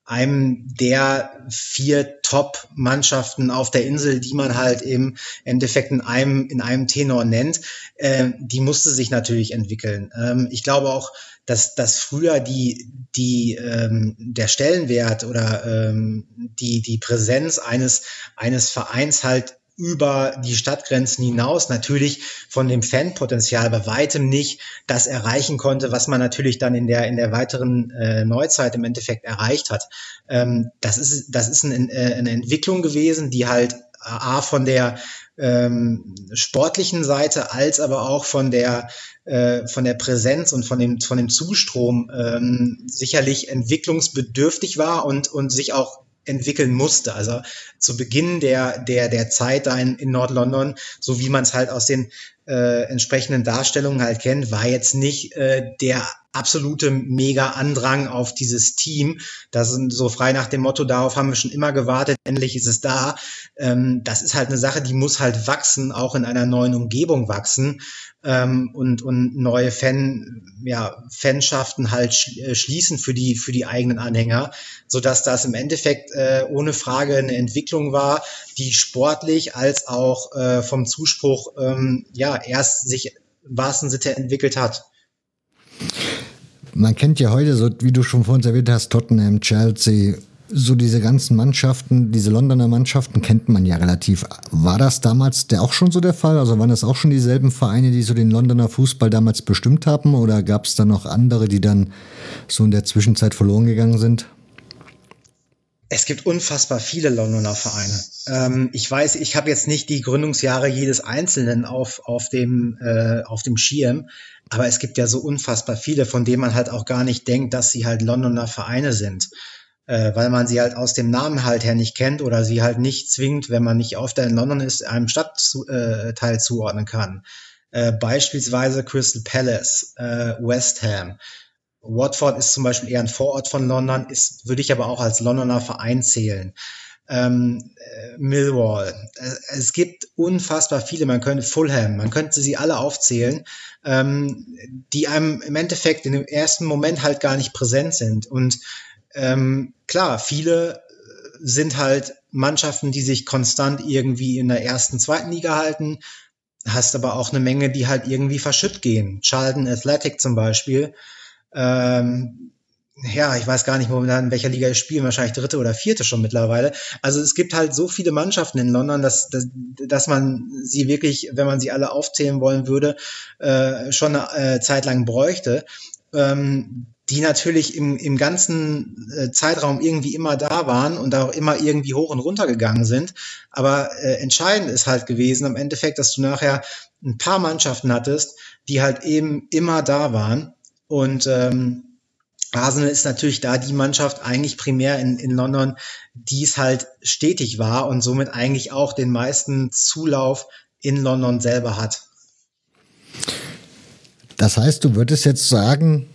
[SPEAKER 12] einem der vier Top-Mannschaften auf der Insel, die man halt im Endeffekt in einem, in einem Tenor nennt, äh, die musste sich natürlich entwickeln. Ähm, ich glaube auch, dass, dass früher die, die, ähm, der Stellenwert oder ähm, die, die Präsenz eines, eines Vereins halt über die Stadtgrenzen hinaus natürlich von dem Fanpotenzial bei weitem nicht das erreichen konnte, was man natürlich dann in der in der weiteren äh, Neuzeit im Endeffekt erreicht hat. Ähm, das ist das ist ein, äh, eine Entwicklung gewesen, die halt a von der ähm, sportlichen Seite als aber auch von der äh, von der Präsenz und von dem von dem Zustrom ähm, sicherlich entwicklungsbedürftig war und und sich auch entwickeln musste. Also zu Beginn der, der, der Zeit da in, in Nord-London, so wie man es halt aus den äh, entsprechenden Darstellungen halt kennt, war jetzt nicht äh, der absolute mega Andrang auf dieses Team. Das sind so frei nach dem Motto, darauf haben wir schon immer gewartet, endlich ist es da. Ähm, das ist halt eine Sache, die muss halt wachsen, auch in einer neuen Umgebung wachsen ähm, und, und neue Fan, ja, Fanschaften halt äh, schließen für die, für die eigenen Anhänger, so dass das im Endeffekt äh, ohne Frage eine Entwicklung war, die sportlich als auch äh, vom Zuspruch ähm, ja erst sich wahrsten Sinne entwickelt hat.
[SPEAKER 11] Man kennt ja heute, so wie du schon vorhin erwähnt hast, Tottenham, Chelsea, so diese ganzen Mannschaften, diese Londoner Mannschaften kennt man ja relativ. War das damals der auch schon so der Fall? Also waren das auch schon dieselben Vereine, die so den Londoner Fußball damals bestimmt haben? Oder gab es da noch andere, die dann so in der Zwischenzeit verloren gegangen sind?
[SPEAKER 12] Es gibt unfassbar viele Londoner Vereine. Ähm, ich weiß, ich habe jetzt nicht die Gründungsjahre jedes Einzelnen auf, auf, dem, äh, auf dem Schirm, aber es gibt ja so unfassbar viele, von denen man halt auch gar nicht denkt, dass sie halt Londoner Vereine sind. äh, weil man sie halt aus dem Namen halt her nicht kennt oder sie halt nicht zwingend, wenn man nicht oft in London ist, einem Stadtteil äh, zuordnen kann. Äh, beispielsweise Crystal Palace, äh, West Ham. Watford ist zum Beispiel eher ein Vorort von London, ist, würde ich aber auch als Londoner Verein zählen. Ähm, äh, Millwall. Äh, es gibt unfassbar viele, man könnte Fulham, man könnte sie alle aufzählen, ähm, die einem im Endeffekt in dem ersten Moment halt gar nicht präsent sind. Und ähm, klar, viele sind halt Mannschaften, die sich konstant irgendwie in der ersten, zweiten Liga halten. Hast aber auch eine Menge, die halt irgendwie verschütt gehen. Charlton Athletic zum Beispiel. Ähm, ja, ich weiß gar nicht momentan, in welcher Liga ich spiele, wahrscheinlich dritte oder vierte schon mittlerweile. Also es gibt halt so viele Mannschaften in London, dass, dass, dass man sie wirklich, wenn man sie alle aufzählen wollen würde, äh, schon eine äh, Zeit lang bräuchte. Ähm, die natürlich im, im ganzen äh, Zeitraum irgendwie immer da waren und auch immer irgendwie hoch und runter gegangen sind. Aber äh, entscheidend ist halt gewesen am Endeffekt, dass du nachher ein paar Mannschaften hattest, die halt eben immer da waren. Und ähm, Arsenal ist natürlich da die Mannschaft eigentlich primär in, in London, die es halt stetig war und somit eigentlich auch den meisten Zulauf in London selber hat.
[SPEAKER 11] Das heißt, du würdest jetzt sagen,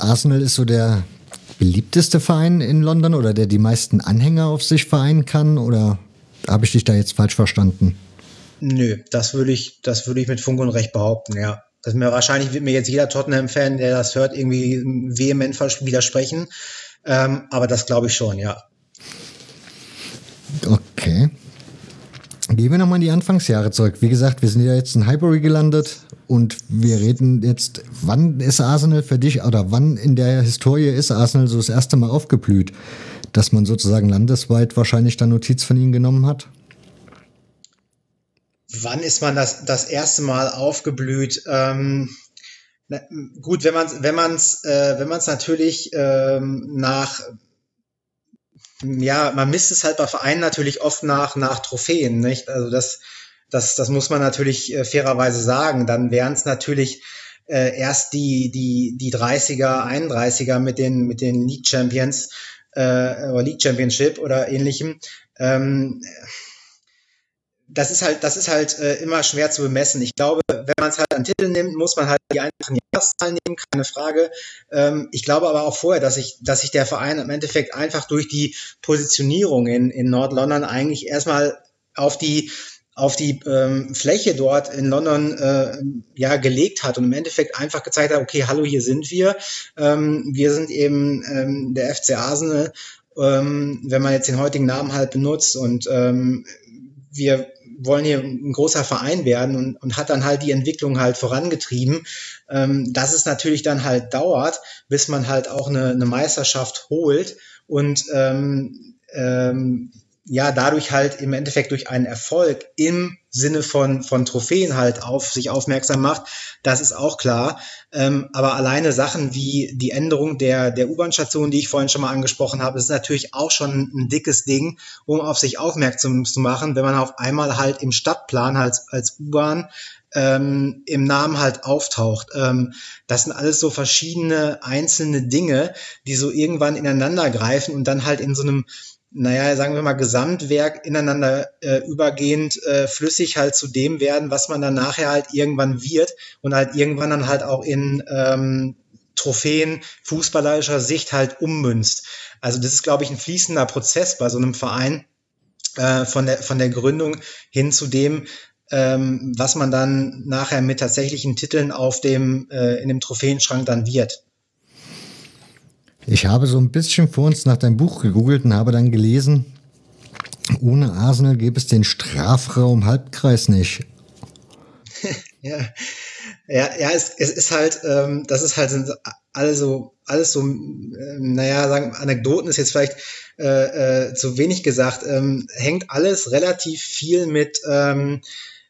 [SPEAKER 11] Arsenal ist so der beliebteste Verein in London oder der die meisten Anhänger auf sich vereinen kann? Oder habe ich dich da jetzt falsch verstanden?
[SPEAKER 12] Nö, das würde ich, das würde ich mit Funk und Recht behaupten, ja. Das mir wahrscheinlich wird mir jetzt jeder Tottenham-Fan, der das hört, irgendwie vehement widersprechen. Ähm, aber das glaube ich schon, ja.
[SPEAKER 11] Okay. Gehen wir nochmal in die Anfangsjahre zurück. Wie gesagt, wir sind ja jetzt in Highbury gelandet und wir reden jetzt, wann ist Arsenal für dich oder wann in der Historie ist Arsenal so das erste Mal aufgeblüht, dass man sozusagen landesweit wahrscheinlich da Notiz von ihnen genommen hat?
[SPEAKER 12] Wann ist man das, das erste Mal aufgeblüht? Ähm, na, gut, wenn man es wenn man's, äh, wenn man's natürlich ähm, nach ja, man misst es halt bei Vereinen natürlich oft nach, nach Trophäen, nicht? Also das, das, das muss man natürlich äh, fairerweise sagen. Dann wären es natürlich äh, erst die, die, die 30er, 31er mit den, mit den League Champions äh, oder League Championship oder ähnlichem. Ähm, das ist halt, das ist halt äh, immer schwer zu bemessen. Ich glaube, wenn man es halt an Titel nimmt, muss man halt die einfachen Jahreszahlen nehmen, keine Frage. Ähm, ich glaube aber auch vorher, dass sich, dass sich der Verein im Endeffekt einfach durch die Positionierung in, in Nord-London eigentlich erstmal auf die auf die ähm, Fläche dort in London äh, ja gelegt hat und im Endeffekt einfach gezeigt hat, okay, hallo, hier sind wir. Ähm, wir sind eben ähm, der FC Arsenal, ähm, wenn man jetzt den heutigen Namen halt benutzt und ähm, wir wollen hier ein großer Verein werden und, und hat dann halt die Entwicklung halt vorangetrieben. Ähm, dass es natürlich dann halt dauert, bis man halt auch eine, eine Meisterschaft holt und ähm, ähm, ja, dadurch halt im Endeffekt durch einen Erfolg im Sinne von, von Trophäen halt auf sich aufmerksam macht, das ist auch klar. Ähm, aber alleine Sachen wie die Änderung der, der U-Bahn-Station, die ich vorhin schon mal angesprochen habe, ist natürlich auch schon ein dickes Ding, um auf sich aufmerksam zu machen, wenn man auf einmal halt im Stadtplan als, als U-Bahn ähm, im Namen halt auftaucht. Ähm, das sind alles so verschiedene einzelne Dinge, die so irgendwann ineinander greifen und dann halt in so einem naja, sagen wir mal, Gesamtwerk ineinander äh, übergehend äh, flüssig halt zu dem werden, was man dann nachher halt irgendwann wird und halt irgendwann dann halt auch in ähm, Trophäen fußballerischer Sicht halt ummünzt. Also das ist, glaube ich, ein fließender Prozess bei so einem Verein äh, von, der, von der Gründung hin zu dem, ähm, was man dann nachher mit tatsächlichen Titeln auf dem, äh, in dem Trophäenschrank dann wird.
[SPEAKER 11] Ich habe so ein bisschen vor uns nach deinem Buch gegoogelt und habe dann gelesen, ohne Arsenal gäbe es den Strafraum Halbkreis nicht.
[SPEAKER 12] ja, ja, ja es, es ist halt, ähm, das ist halt alles so, alles so, äh, naja, sagen Anekdoten ist jetzt vielleicht äh, äh, zu wenig gesagt, ähm, hängt alles relativ viel mit ähm,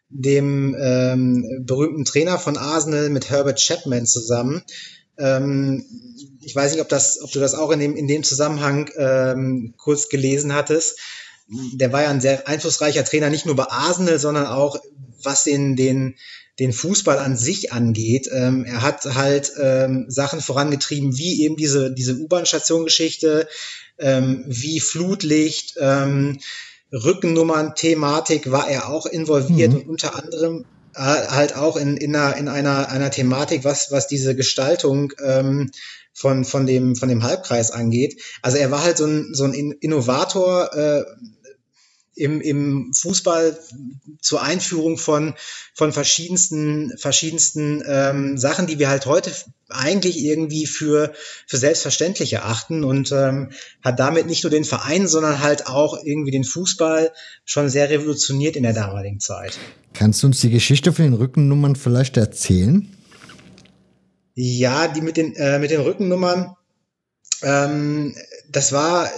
[SPEAKER 12] dem ähm, berühmten Trainer von Arsenal, mit Herbert Chapman zusammen. Ich weiß nicht, ob, das, ob du das auch in dem, in dem Zusammenhang ähm, kurz gelesen hattest. Der war ja ein sehr einflussreicher Trainer, nicht nur bei Arsenal, sondern auch was den, den, den Fußball an sich angeht. Ähm, er hat halt ähm, Sachen vorangetrieben, wie eben diese, diese U-Bahn-Station-Geschichte, ähm, wie Flutlicht, ähm, Rückennummern, Thematik war er auch involviert mhm. und unter anderem äh, halt auch in, in, einer, in einer, einer Thematik, was, was diese Gestaltung ähm, von, von, dem, von dem Halbkreis angeht. Also er war halt so ein, so ein Innovator, äh, im, im Fußball zur Einführung von, von verschiedensten, verschiedensten ähm, Sachen, die wir halt heute eigentlich irgendwie für, für selbstverständlich erachten und ähm, hat damit nicht nur den Verein, sondern halt auch irgendwie den Fußball schon sehr revolutioniert in der damaligen Zeit.
[SPEAKER 11] Kannst du uns die Geschichte von den Rückennummern vielleicht erzählen?
[SPEAKER 12] Ja, die mit den, äh, mit den Rückennummern, ähm, das war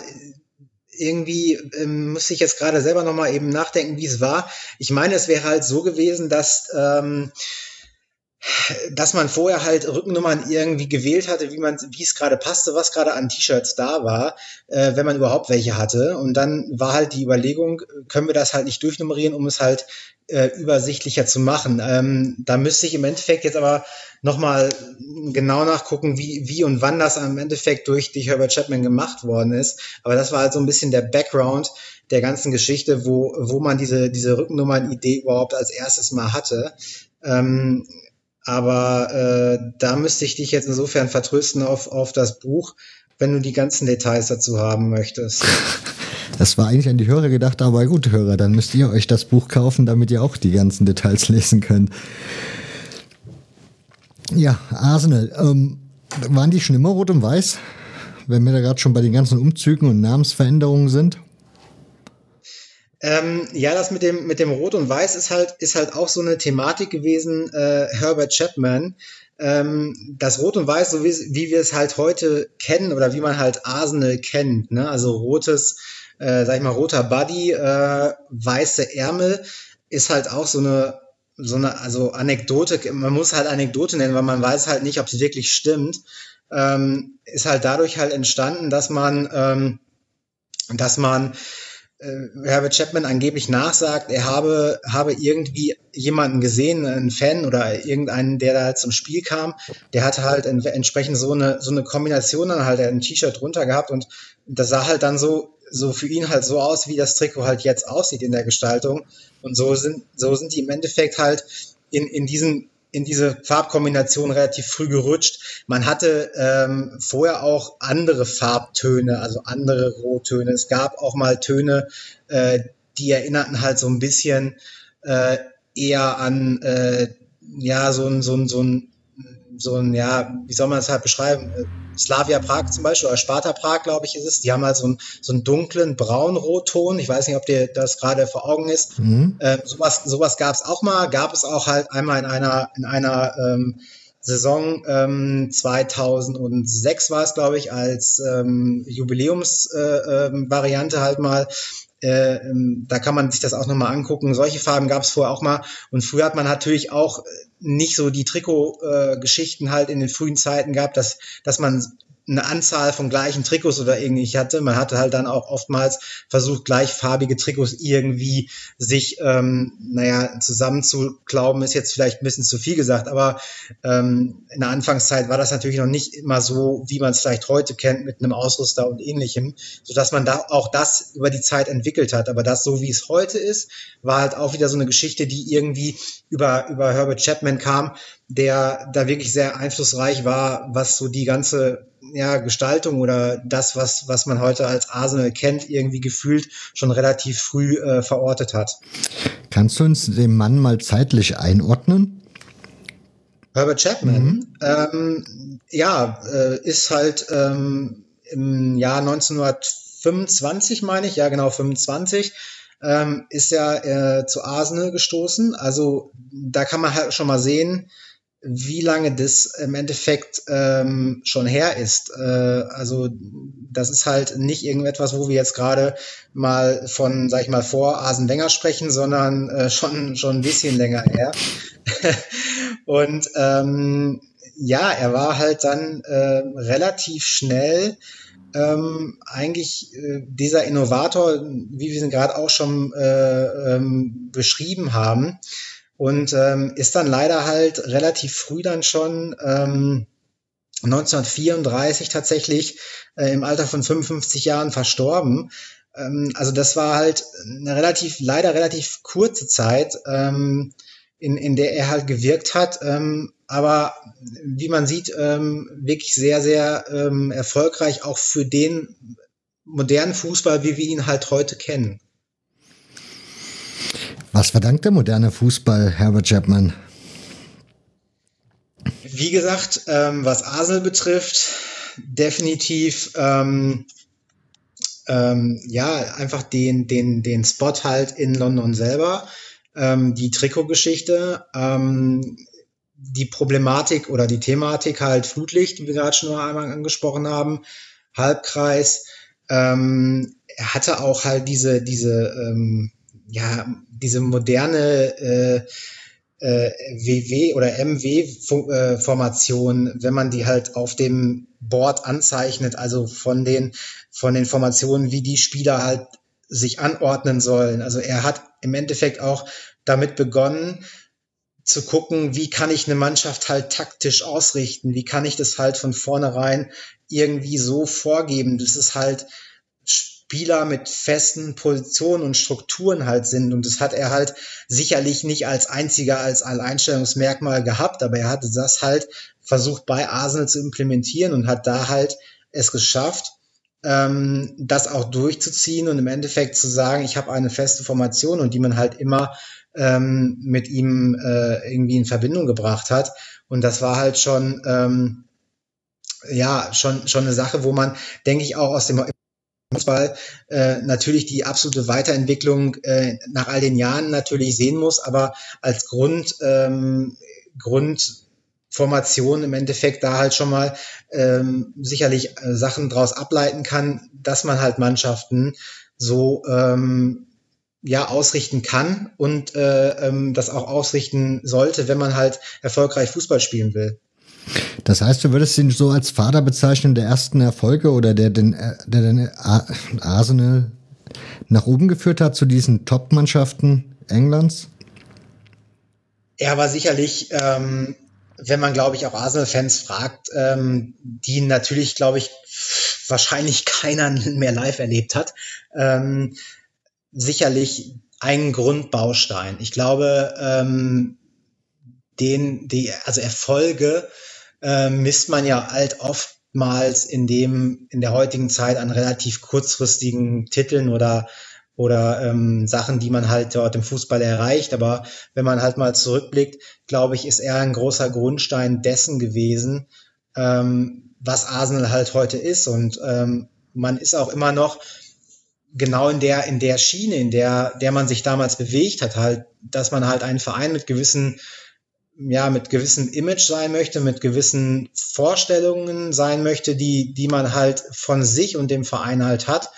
[SPEAKER 12] irgendwie ähm, müsste ich jetzt gerade selber nochmal eben nachdenken, wie es war. Ich meine, es wäre halt so gewesen, dass ähm, dass man vorher halt Rückennummern irgendwie gewählt hatte, wie man, wie es gerade passte, was gerade an T-Shirts da war, äh, wenn man überhaupt welche hatte. Und dann war halt die Überlegung, können wir das halt nicht durchnummerieren, um es halt äh, übersichtlicher zu machen. Ähm, da müsste ich im Endeffekt jetzt aber nochmal genau nachgucken, wie, wie und wann das im Endeffekt durch die Herbert Chapman gemacht worden ist. Aber das war halt so ein bisschen der Background der ganzen Geschichte, wo, wo man diese, diese Rückennummern-Idee überhaupt als erstes mal hatte. Ähm, aber äh, da müsste ich dich jetzt insofern vertrösten auf, auf das Buch, wenn du die ganzen Details dazu haben möchtest.
[SPEAKER 11] Das war eigentlich an die Hörer gedacht, aber gut, Hörer, dann müsst ihr euch das Buch kaufen, damit ihr auch die ganzen Details lesen könnt. Ja, Arsenal. Ähm, waren die schon immer rot und weiß? Wenn wir da gerade schon bei den ganzen Umzügen und Namensveränderungen sind?
[SPEAKER 12] Ähm, ja, das mit dem, mit dem Rot und Weiß ist halt, ist halt auch so eine Thematik gewesen, äh, Herbert Chapman. Ähm, das Rot und Weiß, so wie, wie wir es halt heute kennen oder wie man halt Arsenal kennt, ne? also rotes, äh, sag ich mal, roter Buddy, äh, weiße Ärmel, ist halt auch so eine, so eine, also Anekdote, man muss halt Anekdote nennen, weil man weiß halt nicht, ob sie wirklich stimmt, ähm, ist halt dadurch halt entstanden, dass man, ähm, dass man Herbert Chapman angeblich nachsagt, er habe, habe irgendwie jemanden gesehen, einen Fan oder irgendeinen, der da zum Spiel kam, der hatte halt entsprechend so eine, so eine Kombination dann halt ein T-Shirt drunter gehabt und das sah halt dann so, so für ihn halt so aus, wie das Trikot halt jetzt aussieht in der Gestaltung. Und so sind, so sind die im Endeffekt halt in, in diesen in diese Farbkombination relativ früh gerutscht. Man hatte ähm, vorher auch andere Farbtöne, also andere Rottöne. Es gab auch mal Töne, äh, die erinnerten halt so ein bisschen äh, eher an äh, ja so ein so ein so ein so ein ja wie soll man das halt beschreiben Slavia Prag zum Beispiel oder Sparta Prag, glaube ich, ist es. Die haben halt so, ein, so einen dunklen Braun-Rotton. Ich weiß nicht, ob dir das gerade vor Augen ist. Mhm. Ähm, sowas sowas gab es auch mal. Gab es auch halt einmal in einer, in einer ähm, Saison ähm, 2006 war es, glaube ich, als ähm, Jubiläumsvariante äh, ähm, halt mal. Äh, ähm, da kann man sich das auch nochmal angucken. Solche Farben gab es vorher auch mal. Und früher hat man natürlich auch nicht so die Trikot-Geschichten äh, halt in den frühen Zeiten gehabt, dass, dass man eine Anzahl von gleichen Trikots oder irgendwie hatte. Man hatte halt dann auch oftmals versucht, gleichfarbige Trikots irgendwie sich, ähm, naja, zusammenzuklauben, ist jetzt vielleicht ein bisschen zu viel gesagt, aber ähm, in der Anfangszeit war das natürlich noch nicht immer so, wie man es vielleicht heute kennt, mit einem Ausrüster und ähnlichem, sodass man da auch das über die Zeit entwickelt hat. Aber das, so wie es heute ist, war halt auch wieder so eine Geschichte, die irgendwie über, über Herbert Chapman kam, der da wirklich sehr einflussreich war, was so die ganze ja, Gestaltung oder das, was, was man heute als Arsenal kennt, irgendwie gefühlt schon relativ früh äh, verortet hat.
[SPEAKER 11] Kannst du uns den Mann mal zeitlich einordnen?
[SPEAKER 12] Herbert Chapman, mhm. ähm, ja, äh, ist halt ähm, im Jahr 1925, meine ich, ja genau 25, ähm, ist er äh, zu Arsenal gestoßen. Also da kann man halt schon mal sehen, wie lange das im Endeffekt ähm, schon her ist. Äh, also das ist halt nicht irgendetwas, wo wir jetzt gerade mal von, sag ich mal, vor Asen Wenger sprechen, sondern äh, schon, schon ein bisschen länger her. Und ähm, ja, er war halt dann äh, relativ schnell ähm, eigentlich äh, dieser Innovator, wie wir ihn gerade auch schon äh, ähm, beschrieben haben. Und ähm, ist dann leider halt relativ früh dann schon ähm, 1934 tatsächlich äh, im Alter von 55 Jahren verstorben. Ähm, also das war halt eine relativ, leider relativ kurze Zeit, ähm, in, in der er halt gewirkt hat. Ähm, aber wie man sieht, ähm, wirklich sehr, sehr ähm, erfolgreich auch für den modernen Fußball, wie wir ihn halt heute kennen.
[SPEAKER 11] Was verdankt der moderne Fußball Herbert Chapman?
[SPEAKER 12] Wie gesagt, ähm, was Arsenal betrifft, definitiv ähm, ähm, ja einfach den den den Spot halt in London selber, ähm, die Trikotgeschichte, ähm, die Problematik oder die Thematik halt Flutlicht, die wir gerade schon einmal angesprochen haben, Halbkreis. Ähm, er hatte auch halt diese diese ja diese moderne äh, äh, WW oder MW-Formation, wenn man die halt auf dem Board anzeichnet, also von den, von den Formationen, wie die Spieler halt sich anordnen sollen. Also er hat im Endeffekt auch damit begonnen, zu gucken, wie kann ich eine Mannschaft halt taktisch ausrichten, wie kann ich das halt von vornherein irgendwie so vorgeben, dass es halt Spieler mit festen Positionen und Strukturen halt sind. Und das hat er halt sicherlich nicht als einziger, als Alleinstellungsmerkmal gehabt, aber er hatte das halt versucht bei Arsenal zu implementieren und hat da halt es geschafft, ähm, das auch durchzuziehen und im Endeffekt zu sagen, ich habe eine feste Formation und die man halt immer ähm, mit ihm äh, irgendwie in Verbindung gebracht hat. Und das war halt schon, ähm, ja, schon, schon eine Sache, wo man, denke ich, auch aus dem Fußball äh, natürlich die absolute Weiterentwicklung äh, nach all den Jahren natürlich sehen muss, aber als Grund, ähm, Grundformation im Endeffekt da halt schon mal ähm, sicherlich äh, Sachen draus ableiten kann, dass man halt Mannschaften so ähm, ja ausrichten kann und äh, ähm, das auch ausrichten sollte, wenn man halt erfolgreich Fußball spielen will.
[SPEAKER 11] Das heißt, du würdest ihn so als Vater bezeichnen der ersten Erfolge oder der den, der den Arsenal nach oben geführt hat zu diesen Top-Mannschaften Englands?
[SPEAKER 12] Er war sicherlich, ähm, wenn man, glaube ich, auch Arsenal-Fans fragt, ähm, die natürlich, glaube ich, wahrscheinlich keiner mehr live erlebt hat, ähm, sicherlich ein Grundbaustein. Ich glaube, ähm, den, die, also Erfolge äh, misst man ja halt oftmals in dem, in der heutigen Zeit an relativ kurzfristigen Titeln oder oder ähm, Sachen, die man halt dort im Fußball erreicht. Aber wenn man halt mal zurückblickt, glaube ich, ist er ein großer Grundstein dessen gewesen, ähm, was Arsenal halt heute ist. Und ähm, man ist auch immer noch genau in der, in der Schiene, in der, der man sich damals bewegt hat, halt, dass man halt einen Verein mit gewissen ja, mit gewissem Image sein möchte, mit gewissen Vorstellungen sein möchte, die, die man halt von sich und dem Verein halt hat.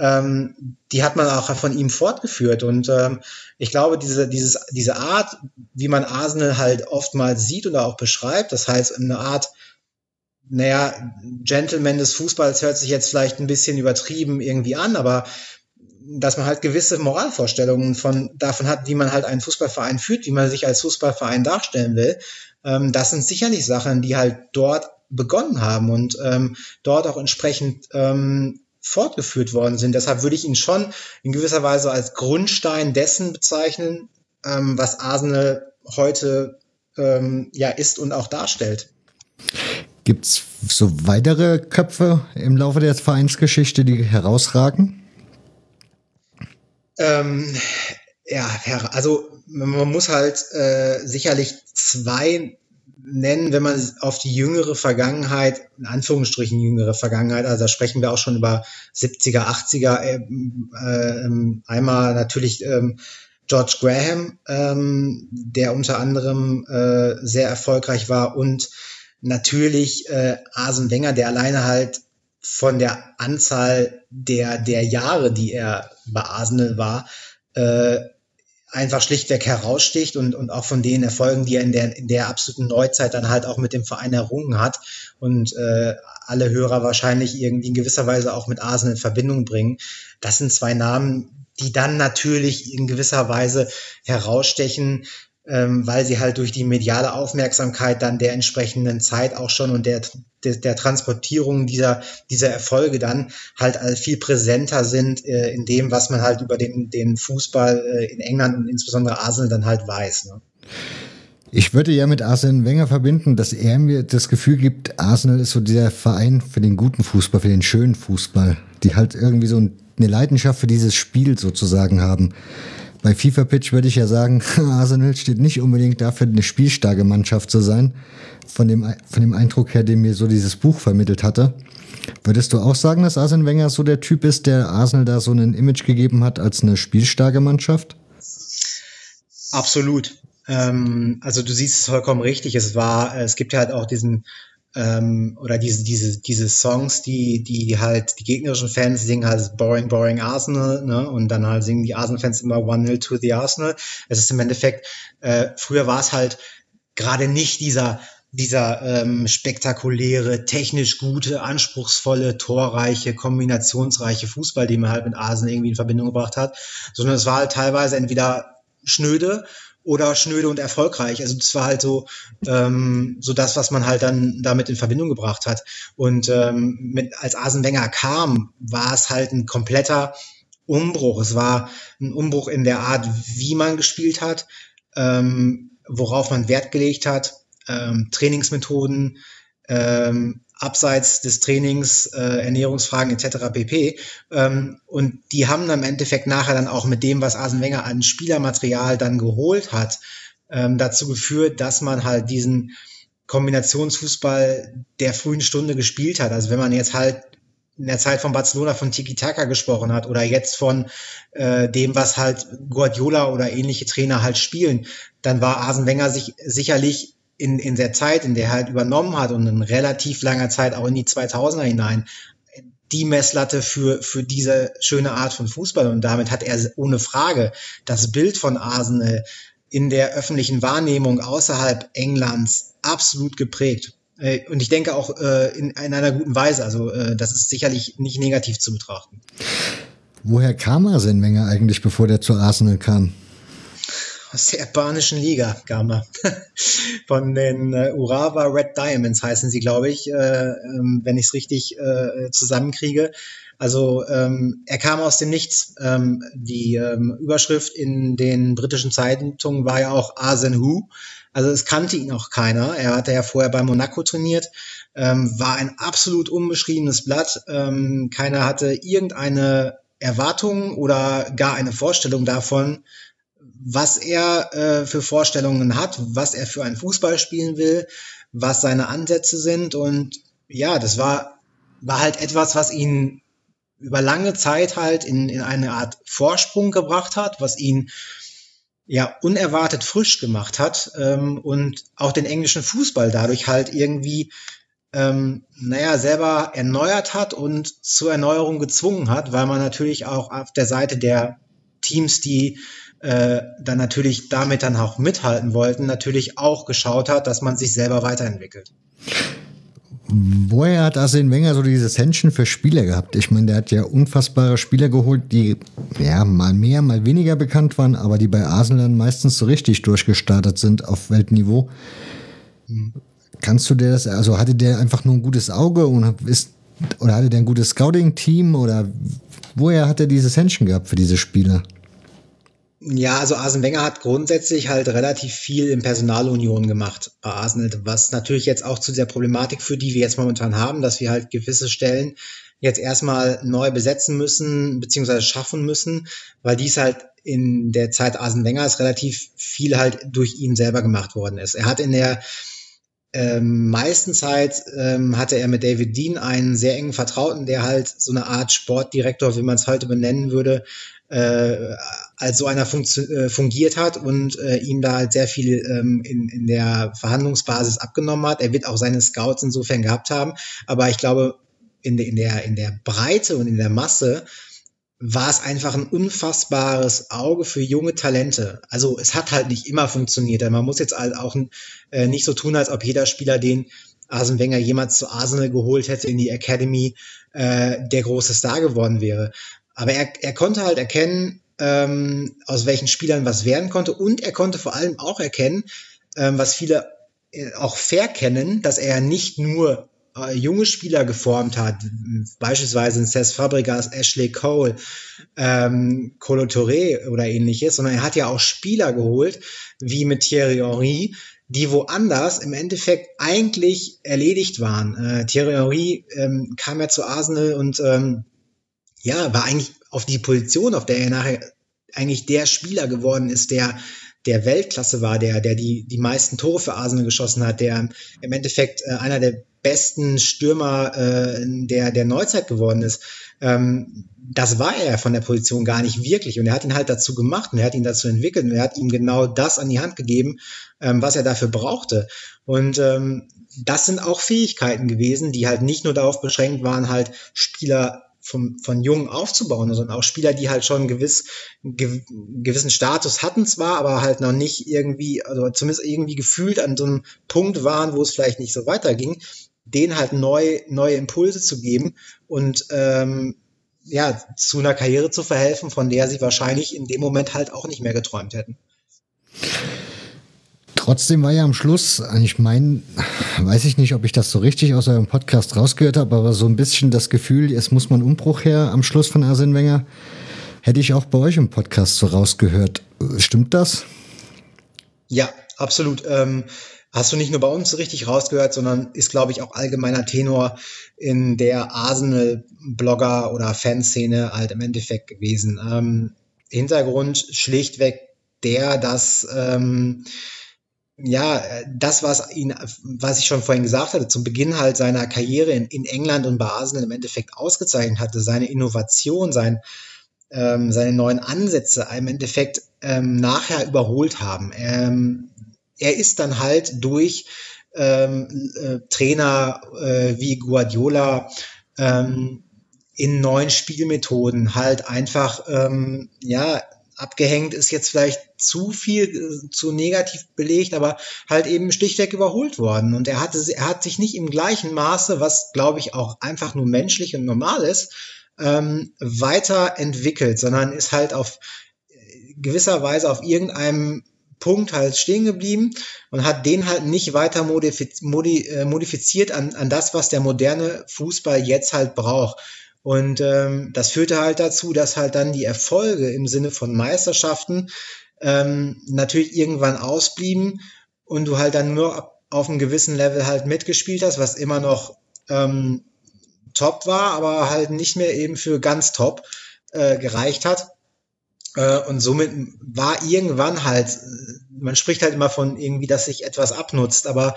[SPEAKER 12] Ähm, die hat man auch von ihm fortgeführt. Und ähm, ich glaube, diese, dieses, diese Art, wie man Arsenal halt oftmals sieht oder auch beschreibt, das heißt, eine Art, naja, Gentleman des Fußballs hört sich jetzt vielleicht ein bisschen übertrieben irgendwie an, aber dass man halt gewisse Moralvorstellungen von davon hat, wie man halt einen Fußballverein führt, wie man sich als Fußballverein darstellen will. Ähm, das sind sicherlich Sachen, die halt dort begonnen haben und ähm, dort auch entsprechend ähm, fortgeführt worden sind. Deshalb würde ich ihn schon in gewisser Weise als Grundstein dessen bezeichnen, ähm, was Arsenal heute ähm, ja ist und auch darstellt.
[SPEAKER 11] Gibt es so weitere Köpfe im Laufe der Vereinsgeschichte, die herausragen?
[SPEAKER 12] Ähm, ja, also man muss halt äh, sicherlich zwei nennen, wenn man auf die jüngere Vergangenheit, in Anführungsstrichen jüngere Vergangenheit, also da sprechen wir auch schon über 70er, 80er, äh, äh, einmal natürlich ähm, George Graham, ähm, der unter anderem äh, sehr erfolgreich war und natürlich äh, Asen Wenger, der alleine halt von der Anzahl der, der Jahre, die er bei Arsenal war, äh, einfach schlichtweg heraussticht und, und auch von den Erfolgen, die er in der, in der absoluten Neuzeit dann halt auch mit dem Verein errungen hat und äh, alle Hörer wahrscheinlich irgendwie in gewisser Weise auch mit Arsenal in Verbindung bringen. Das sind zwei Namen, die dann natürlich in gewisser Weise herausstechen, ähm, weil sie halt durch die mediale Aufmerksamkeit dann der entsprechenden Zeit auch schon und der, der, der Transportierung dieser, dieser Erfolge dann halt viel präsenter sind äh, in dem, was man halt über den, den Fußball äh, in England und insbesondere Arsenal dann halt weiß. Ne?
[SPEAKER 11] Ich würde ja mit Arsene Wenger verbinden, dass er mir das Gefühl gibt, Arsenal ist so dieser Verein für den guten Fußball, für den schönen Fußball, die halt irgendwie so eine Leidenschaft für dieses Spiel sozusagen haben. Bei FIFA Pitch würde ich ja sagen, Arsenal steht nicht unbedingt dafür, eine spielstarke Mannschaft zu sein. Von dem, von dem Eindruck her, den mir so dieses Buch vermittelt hatte. Würdest du auch sagen, dass Arsene Wenger so der Typ ist, der Arsenal da so ein Image gegeben hat als eine spielstarke Mannschaft?
[SPEAKER 12] Absolut. Ähm, also du siehst es vollkommen richtig. Es war, es gibt ja halt auch diesen ähm, oder diese, diese, diese Songs, die, die halt die gegnerischen Fans singen halt Boring, Boring Arsenal, ne? Und dann halt singen die Arsenal-Fans immer One Nil to the Arsenal. Es ist im Endeffekt, äh, früher war es halt gerade nicht dieser dieser ähm, spektakuläre, technisch gute, anspruchsvolle, torreiche, kombinationsreiche Fußball, den man halt mit Arsenal irgendwie in Verbindung gebracht hat, sondern es war halt teilweise entweder schnöde oder schnöde und erfolgreich. Also das war halt so, ähm, so das, was man halt dann damit in Verbindung gebracht hat. Und ähm, mit, als Arsene Wenger kam, war es halt ein kompletter Umbruch. Es war ein Umbruch in der Art, wie man gespielt hat, ähm, worauf man Wert gelegt hat, ähm, Trainingsmethoden, ähm, abseits des Trainings, äh, Ernährungsfragen etc. pp. Ähm, und die haben dann im Endeffekt nachher dann auch mit dem, was Arsene Wenger an Spielermaterial dann geholt hat, ähm, dazu geführt, dass man halt diesen Kombinationsfußball der frühen Stunde gespielt hat. Also wenn man jetzt halt in der Zeit von Barcelona von Tiki Taka gesprochen hat oder jetzt von äh, dem, was halt Guardiola oder ähnliche Trainer halt spielen, dann war Arsene Wenger sich sicherlich in, in der Zeit, in der er halt übernommen hat und in relativ langer Zeit auch in die 2000er hinein, die Messlatte für, für diese schöne Art von Fußball. Und damit hat er ohne Frage das Bild von Arsenal in der öffentlichen Wahrnehmung außerhalb Englands absolut geprägt. Äh, und ich denke auch äh, in, in einer guten Weise. Also äh, das ist sicherlich nicht negativ zu betrachten.
[SPEAKER 11] Woher kam Arsene Wenger eigentlich, bevor der zu Arsenal kam?
[SPEAKER 12] Aus der japanischen Liga kam er. Von den äh, Urawa Red Diamonds heißen sie, glaube ich, äh, ähm, wenn ich es richtig äh, zusammenkriege. Also ähm, er kam aus dem Nichts. Ähm, die ähm, Überschrift in den britischen Zeitungen war ja auch Asen Hu. Also es kannte ihn auch keiner. Er hatte ja vorher bei Monaco trainiert, ähm, war ein absolut unbeschriebenes Blatt. Ähm, keiner hatte irgendeine Erwartung oder gar eine Vorstellung davon, was er äh, für Vorstellungen hat, was er für einen Fußball spielen will, was seine Ansätze sind. Und ja, das war, war halt etwas, was ihn über lange Zeit halt in, in eine Art Vorsprung gebracht hat, was ihn ja unerwartet frisch gemacht hat ähm, und auch den englischen Fußball dadurch halt irgendwie ähm, naja, selber erneuert hat und zur Erneuerung gezwungen hat, weil man natürlich auch auf der Seite der Teams, die äh, dann natürlich damit dann auch mithalten wollten, natürlich auch geschaut hat, dass man sich selber weiterentwickelt.
[SPEAKER 11] Woher hat Arsene Wenger so dieses Händchen für Spieler gehabt? Ich meine, der hat ja unfassbare Spieler geholt, die ja mal mehr, mal weniger bekannt waren, aber die bei Arsenal dann meistens so richtig durchgestartet sind auf Weltniveau. Hm. Kannst du dir das, also hatte der einfach nur ein gutes Auge und ist, oder hatte der ein gutes Scouting-Team oder woher hat er dieses Händchen gehabt für diese Spieler?
[SPEAKER 12] Ja, also Arsene Wenger hat grundsätzlich halt relativ viel in Personalunion gemacht bei Arsenal, was natürlich jetzt auch zu der Problematik führt, die wir jetzt momentan haben, dass wir halt gewisse Stellen jetzt erstmal neu besetzen müssen, beziehungsweise schaffen müssen, weil dies halt in der Zeit Arsene Wengers relativ viel halt durch ihn selber gemacht worden ist. Er hat in der ähm, meisten Zeit ähm, hatte er mit David Dean einen sehr engen Vertrauten, der halt so eine Art Sportdirektor, wie man es heute benennen würde, äh, als so einer äh, fungiert hat und äh, ihm da halt sehr viel ähm, in, in der Verhandlungsbasis abgenommen hat. Er wird auch seine Scouts insofern gehabt haben, aber ich glaube, in, de, in, der, in der Breite und in der Masse war es einfach ein unfassbares Auge für junge Talente. Also es hat halt nicht immer funktioniert. Man muss jetzt halt auch äh, nicht so tun, als ob jeder Spieler, den Arsene Wenger jemals zu Arsenal geholt hätte in die Academy, äh, der große Star geworden wäre. Aber er, er konnte halt erkennen, ähm, aus welchen Spielern was werden konnte. Und er konnte vor allem auch erkennen, ähm, was viele äh, auch verkennen, dass er nicht nur äh, junge Spieler geformt hat, beispielsweise Cesc Fabregas, Ashley Cole, ähm, Colo Touré oder ähnliches, sondern er hat ja auch Spieler geholt, wie mit Thierry Henry, die woanders im Endeffekt eigentlich erledigt waren. Äh, Thierry Henry ähm, kam ja zu Arsenal und ähm, ja, war eigentlich auf die Position, auf der er nachher eigentlich der Spieler geworden ist, der der Weltklasse war, der, der die, die meisten Tore für Arsenal geschossen hat, der im Endeffekt äh, einer der besten Stürmer äh, der, der Neuzeit geworden ist. Ähm, das war er von der Position gar nicht wirklich. Und er hat ihn halt dazu gemacht und er hat ihn dazu entwickelt und er hat ihm genau das an die Hand gegeben, ähm, was er dafür brauchte. Und ähm, das sind auch Fähigkeiten gewesen, die halt nicht nur darauf beschränkt waren, halt Spieler vom, von Jungen aufzubauen, sondern auch Spieler, die halt schon gewiss, ge, gewissen Status hatten zwar, aber halt noch nicht irgendwie, also zumindest irgendwie gefühlt an so einem Punkt waren, wo es vielleicht nicht so weiterging, denen halt neu, neue Impulse zu geben und ähm, ja, zu einer Karriere zu verhelfen, von der sie wahrscheinlich in dem Moment halt auch nicht mehr geträumt hätten.
[SPEAKER 11] Trotzdem war ja am Schluss, ich meine, weiß ich nicht, ob ich das so richtig aus eurem Podcast rausgehört habe, aber so ein bisschen das Gefühl, es muss mal ein Umbruch her am Schluss von Arsene Wenger, hätte ich auch bei euch im Podcast so rausgehört. Stimmt das?
[SPEAKER 12] Ja, absolut. Ähm, hast du nicht nur bei uns richtig rausgehört, sondern ist, glaube ich, auch allgemeiner Tenor in der Arsenal-Blogger- oder Fanszene halt im Endeffekt gewesen. Ähm, Hintergrund schlichtweg der, dass ähm, ja, das, was ihn, was ich schon vorhin gesagt hatte, zum Beginn halt seiner Karriere in, in England und bei Arsenal im Endeffekt ausgezeichnet hatte, seine Innovation, sein, ähm, seine neuen Ansätze im Endeffekt ähm, nachher überholt haben. Ähm, er ist dann halt durch ähm, äh, Trainer äh, wie Guardiola ähm, in neuen Spielmethoden halt einfach ähm, ja abgehängt ist jetzt vielleicht zu viel, äh, zu negativ belegt, aber halt eben schlichtweg überholt worden. Und er hatte, er hat sich nicht im gleichen Maße, was glaube ich auch einfach nur menschlich und normal ist, ähm, weiterentwickelt, sondern ist halt auf äh, gewisser Weise auf irgendeinem Punkt halt stehen geblieben und hat den halt nicht weiter modifiz modi äh, modifiziert an, an das, was der moderne Fußball jetzt halt braucht. Und ähm, das führte halt dazu, dass halt dann die Erfolge im Sinne von Meisterschaften ähm, natürlich irgendwann ausblieben und du halt dann nur auf einem gewissen Level halt mitgespielt hast, was immer noch ähm, top war, aber halt nicht mehr eben für ganz top äh, gereicht hat. Äh, und somit war irgendwann halt, man spricht halt immer von irgendwie, dass sich etwas abnutzt, aber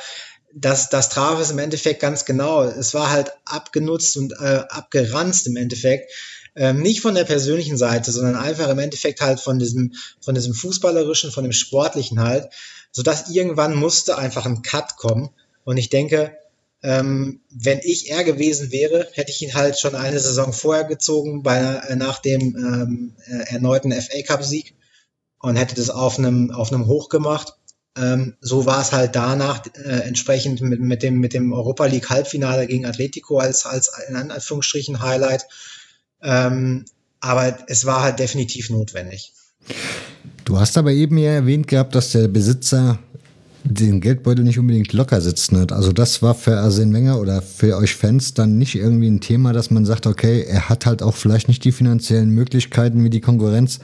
[SPEAKER 12] das, das traf es im Endeffekt ganz genau. Es war halt abgenutzt und äh, abgeranzt im Endeffekt. Ähm, nicht von der persönlichen Seite, sondern einfach im Endeffekt halt von diesem, von diesem fußballerischen, von dem sportlichen halt, sodass irgendwann musste einfach ein Cut kommen. Und ich denke, ähm, wenn ich er gewesen wäre, hätte ich ihn halt schon eine Saison vorher gezogen, bei, äh, nach dem ähm, äh, erneuten FA Cup Sieg und hätte das auf einem, auf einem Hoch gemacht ähm, so war es halt danach äh, entsprechend mit, mit, dem, mit dem Europa League Halbfinale gegen Atletico als, als in Anführungsstrichen Highlight. Ähm, aber es war halt definitiv notwendig.
[SPEAKER 11] Du hast aber eben ja erwähnt gehabt, dass der Besitzer den Geldbeutel nicht unbedingt locker sitzen hat. Also das war für Arsene Wenger oder für euch Fans dann nicht irgendwie ein Thema, dass man sagt, okay, er hat halt auch vielleicht nicht die finanziellen Möglichkeiten wie die Konkurrenz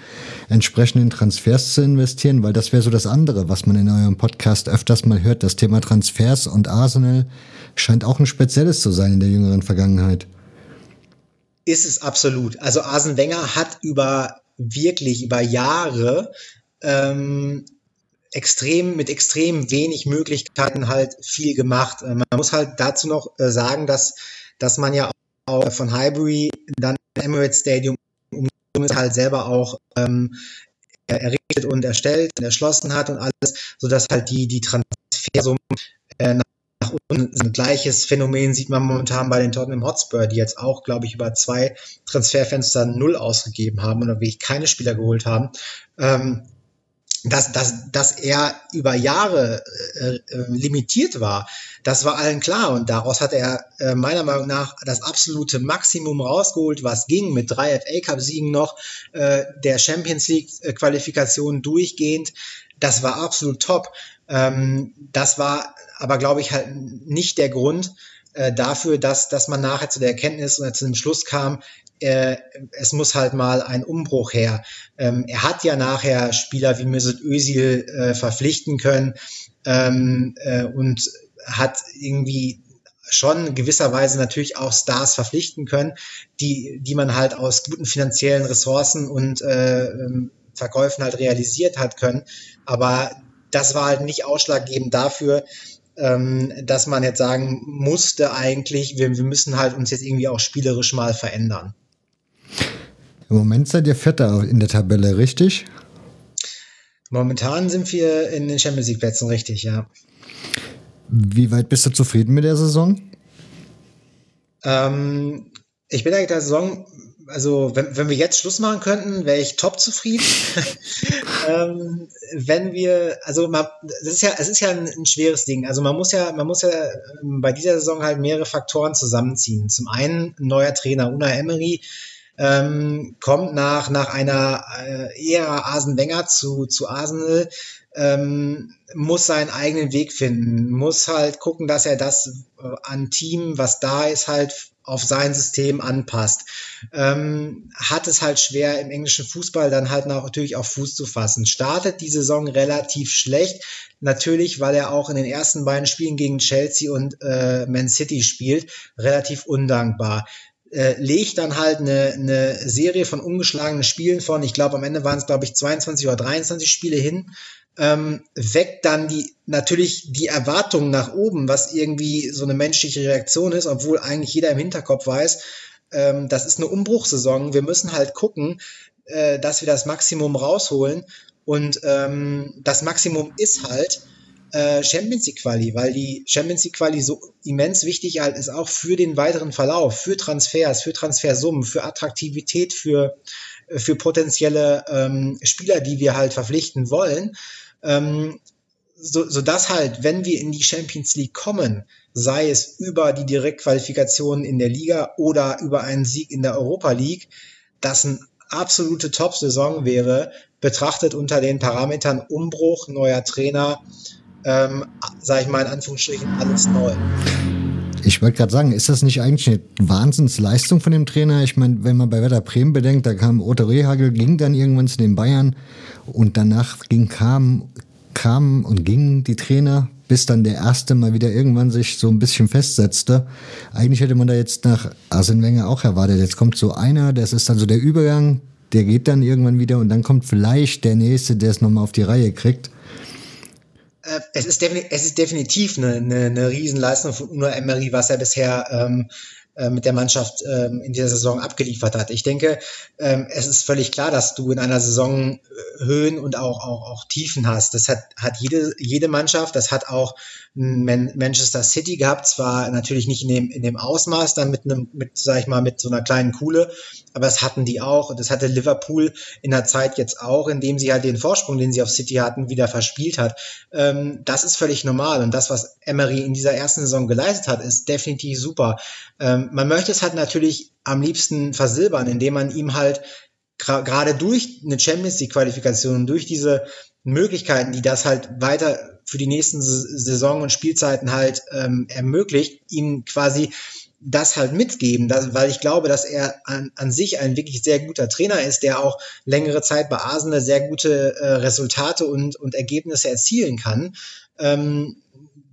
[SPEAKER 11] entsprechend in Transfers zu investieren, weil das wäre so das andere, was man in eurem Podcast öfters mal hört. Das Thema Transfers und Arsenal scheint auch ein spezielles zu sein in der jüngeren Vergangenheit.
[SPEAKER 12] Ist es absolut. Also Arsene Wenger hat über wirklich über Jahre ähm, extrem, mit extrem wenig Möglichkeiten halt viel gemacht. Äh, man muss halt dazu noch äh, sagen, dass, dass man ja auch von Highbury dann Emirates Stadium halt selber auch ähm, errichtet und erstellt und erschlossen hat und alles, sodass halt die, die Transfersummen äh, nach unten ein gleiches Phänomen sieht man momentan bei den Tottenham Hotspur, die jetzt auch, glaube ich, über zwei Transferfenster null ausgegeben haben oder wirklich keine Spieler geholt haben. Ähm, dass, dass, dass er über Jahre äh, äh, limitiert war, das war allen klar. Und daraus hat er äh, meiner Meinung nach das absolute Maximum rausgeholt, was ging, mit drei FA Cup-Siegen noch, äh, der Champions League-Qualifikation durchgehend. Das war absolut top. Ähm, das war aber, glaube ich, halt nicht der Grund, äh, dafür, dass, dass man nachher zu der Erkenntnis oder zu dem Schluss kam, äh, es muss halt mal ein Umbruch her. Ähm, er hat ja nachher Spieler wie Mesut Özil äh, verpflichten können ähm, äh, und hat irgendwie schon gewisserweise natürlich auch Stars verpflichten können, die, die man halt aus guten finanziellen Ressourcen und äh, ähm, Verkäufen halt realisiert hat können. Aber das war halt nicht ausschlaggebend dafür, ähm, dass man jetzt sagen musste eigentlich, wir, wir müssen halt uns jetzt irgendwie auch spielerisch mal verändern.
[SPEAKER 11] Im Moment seid ihr Vierter in der Tabelle, richtig?
[SPEAKER 12] Momentan sind wir in den Champions League Plätzen, richtig, ja.
[SPEAKER 11] Wie weit bist du zufrieden mit der Saison?
[SPEAKER 12] Ähm, ich bin eigentlich der Saison, also wenn, wenn wir jetzt Schluss machen könnten, wäre ich top zufrieden. ähm, wenn wir, also man, das ist ja, es ist ja ein, ein, schweres Ding. Also man muss ja, man muss ja ähm, bei dieser Saison halt mehrere Faktoren zusammenziehen. Zum einen ein neuer Trainer, Una Emery, ähm, kommt nach, nach einer äh, Ära Wenger zu, zu Arsenal, ähm, muss seinen eigenen Weg finden, muss halt gucken, dass er das äh, an Team, was da ist, halt auf sein System anpasst. Ähm, hat es halt schwer im englischen Fußball dann halt natürlich auch Fuß zu fassen. Startet die Saison relativ schlecht, natürlich, weil er auch in den ersten beiden Spielen gegen Chelsea und äh, Man City spielt, relativ undankbar äh, legt dann halt eine, eine Serie von ungeschlagenen Spielen von, ich glaube am Ende waren es glaube ich 22 oder 23 Spiele hin, ähm, weckt dann die natürlich die Erwartungen nach oben, was irgendwie so eine menschliche Reaktion ist, obwohl eigentlich jeder im Hinterkopf weiß, ähm, das ist eine Umbruchssaison. Wir müssen halt gucken, äh, dass wir das Maximum rausholen. Und ähm, das Maximum ist halt, äh, Champions League Quali, weil die Champions League Quali so immens wichtig halt ist auch für den weiteren Verlauf, für Transfers, für Transfersummen, für Attraktivität, für, äh, für potenzielle ähm, Spieler, die wir halt verpflichten wollen. Ähm, so, so dass halt, wenn wir in die Champions League kommen, sei es über die Direktqualifikation in der Liga oder über einen Sieg in der Europa League, das eine absolute Top-Saison wäre, betrachtet unter den Parametern Umbruch, neuer Trainer, ähm, sage ich mal in Anführungsstrichen, alles neu.
[SPEAKER 11] Ich wollte gerade sagen, ist das nicht eigentlich eine Wahnsinnsleistung von dem Trainer? Ich meine, wenn man bei Werder Bremen bedenkt, da kam Otto Rehagel, ging dann irgendwann zu den Bayern und danach ging, kam, kamen und gingen die Trainer, bis dann der erste mal wieder irgendwann sich so ein bisschen festsetzte. Eigentlich hätte man da jetzt nach Arsene Wenger auch erwartet. Jetzt kommt so einer, das ist dann so der Übergang, der geht dann irgendwann wieder und dann kommt vielleicht der nächste, der es nochmal auf die Reihe kriegt.
[SPEAKER 12] Es ist, es ist definitiv eine, eine, eine Riesenleistung von Uno Emery, was er bisher ähm, äh, mit der Mannschaft ähm, in dieser Saison abgeliefert hat. Ich denke, ähm, es ist völlig klar, dass du in einer Saison äh, Höhen und auch, auch, auch Tiefen hast. Das hat, hat jede, jede Mannschaft, das hat auch Man Manchester City gehabt, zwar natürlich nicht in dem, in dem Ausmaß, dann mit einem, mit, sag ich mal, mit so einer kleinen Kuhle, aber das hatten die auch. Das hatte Liverpool in der Zeit jetzt auch, indem sie halt den Vorsprung, den sie auf City hatten, wieder verspielt hat. Ähm, das ist völlig normal und das, was Emery in dieser ersten Saison geleistet hat, ist definitiv super. Ähm, man möchte es halt natürlich am liebsten versilbern, indem man ihm halt gerade durch eine Champions League Qualifikation, durch diese Möglichkeiten, die das halt weiter für die nächsten Saison und Spielzeiten halt ähm, ermöglicht, ihm quasi das halt mitgeben, dass, weil ich glaube, dass er an, an sich ein wirklich sehr guter Trainer ist, der auch längere Zeit bei Arsenal sehr gute äh, Resultate und, und Ergebnisse erzielen kann. Ähm,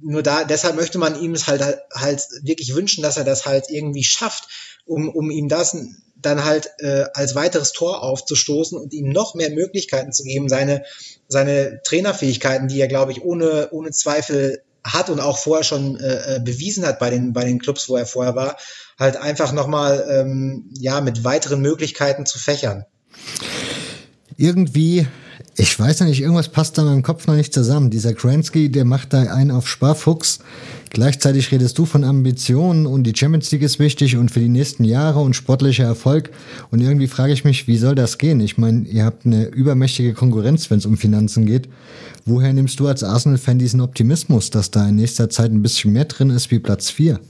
[SPEAKER 12] nur da, deshalb möchte man ihm es halt, halt wirklich wünschen, dass er das halt irgendwie schafft, um, um ihm das dann halt äh, als weiteres Tor aufzustoßen und ihm noch mehr Möglichkeiten zu geben, seine, seine Trainerfähigkeiten, die er, glaube ich, ohne, ohne Zweifel hat und auch vorher schon äh, äh, bewiesen hat bei den, bei den Clubs, wo er vorher war, halt einfach nochmal ähm, ja, mit weiteren Möglichkeiten zu fächern.
[SPEAKER 11] Irgendwie Ich weiß ja nicht, irgendwas passt da in meinem Kopf noch nicht zusammen. Dieser Kransky, der macht da einen auf Sparfuchs. Gleichzeitig redest du von Ambitionen und die Champions League ist wichtig und für die nächsten Jahre und sportlicher Erfolg. Und irgendwie frage ich mich, wie soll das gehen? Ich meine, ihr habt eine übermächtige Konkurrenz, wenn es um Finanzen geht. Woher nimmst du als Arsenal-Fan diesen Optimismus, dass da in nächster Zeit ein bisschen mehr drin ist wie Platz 4?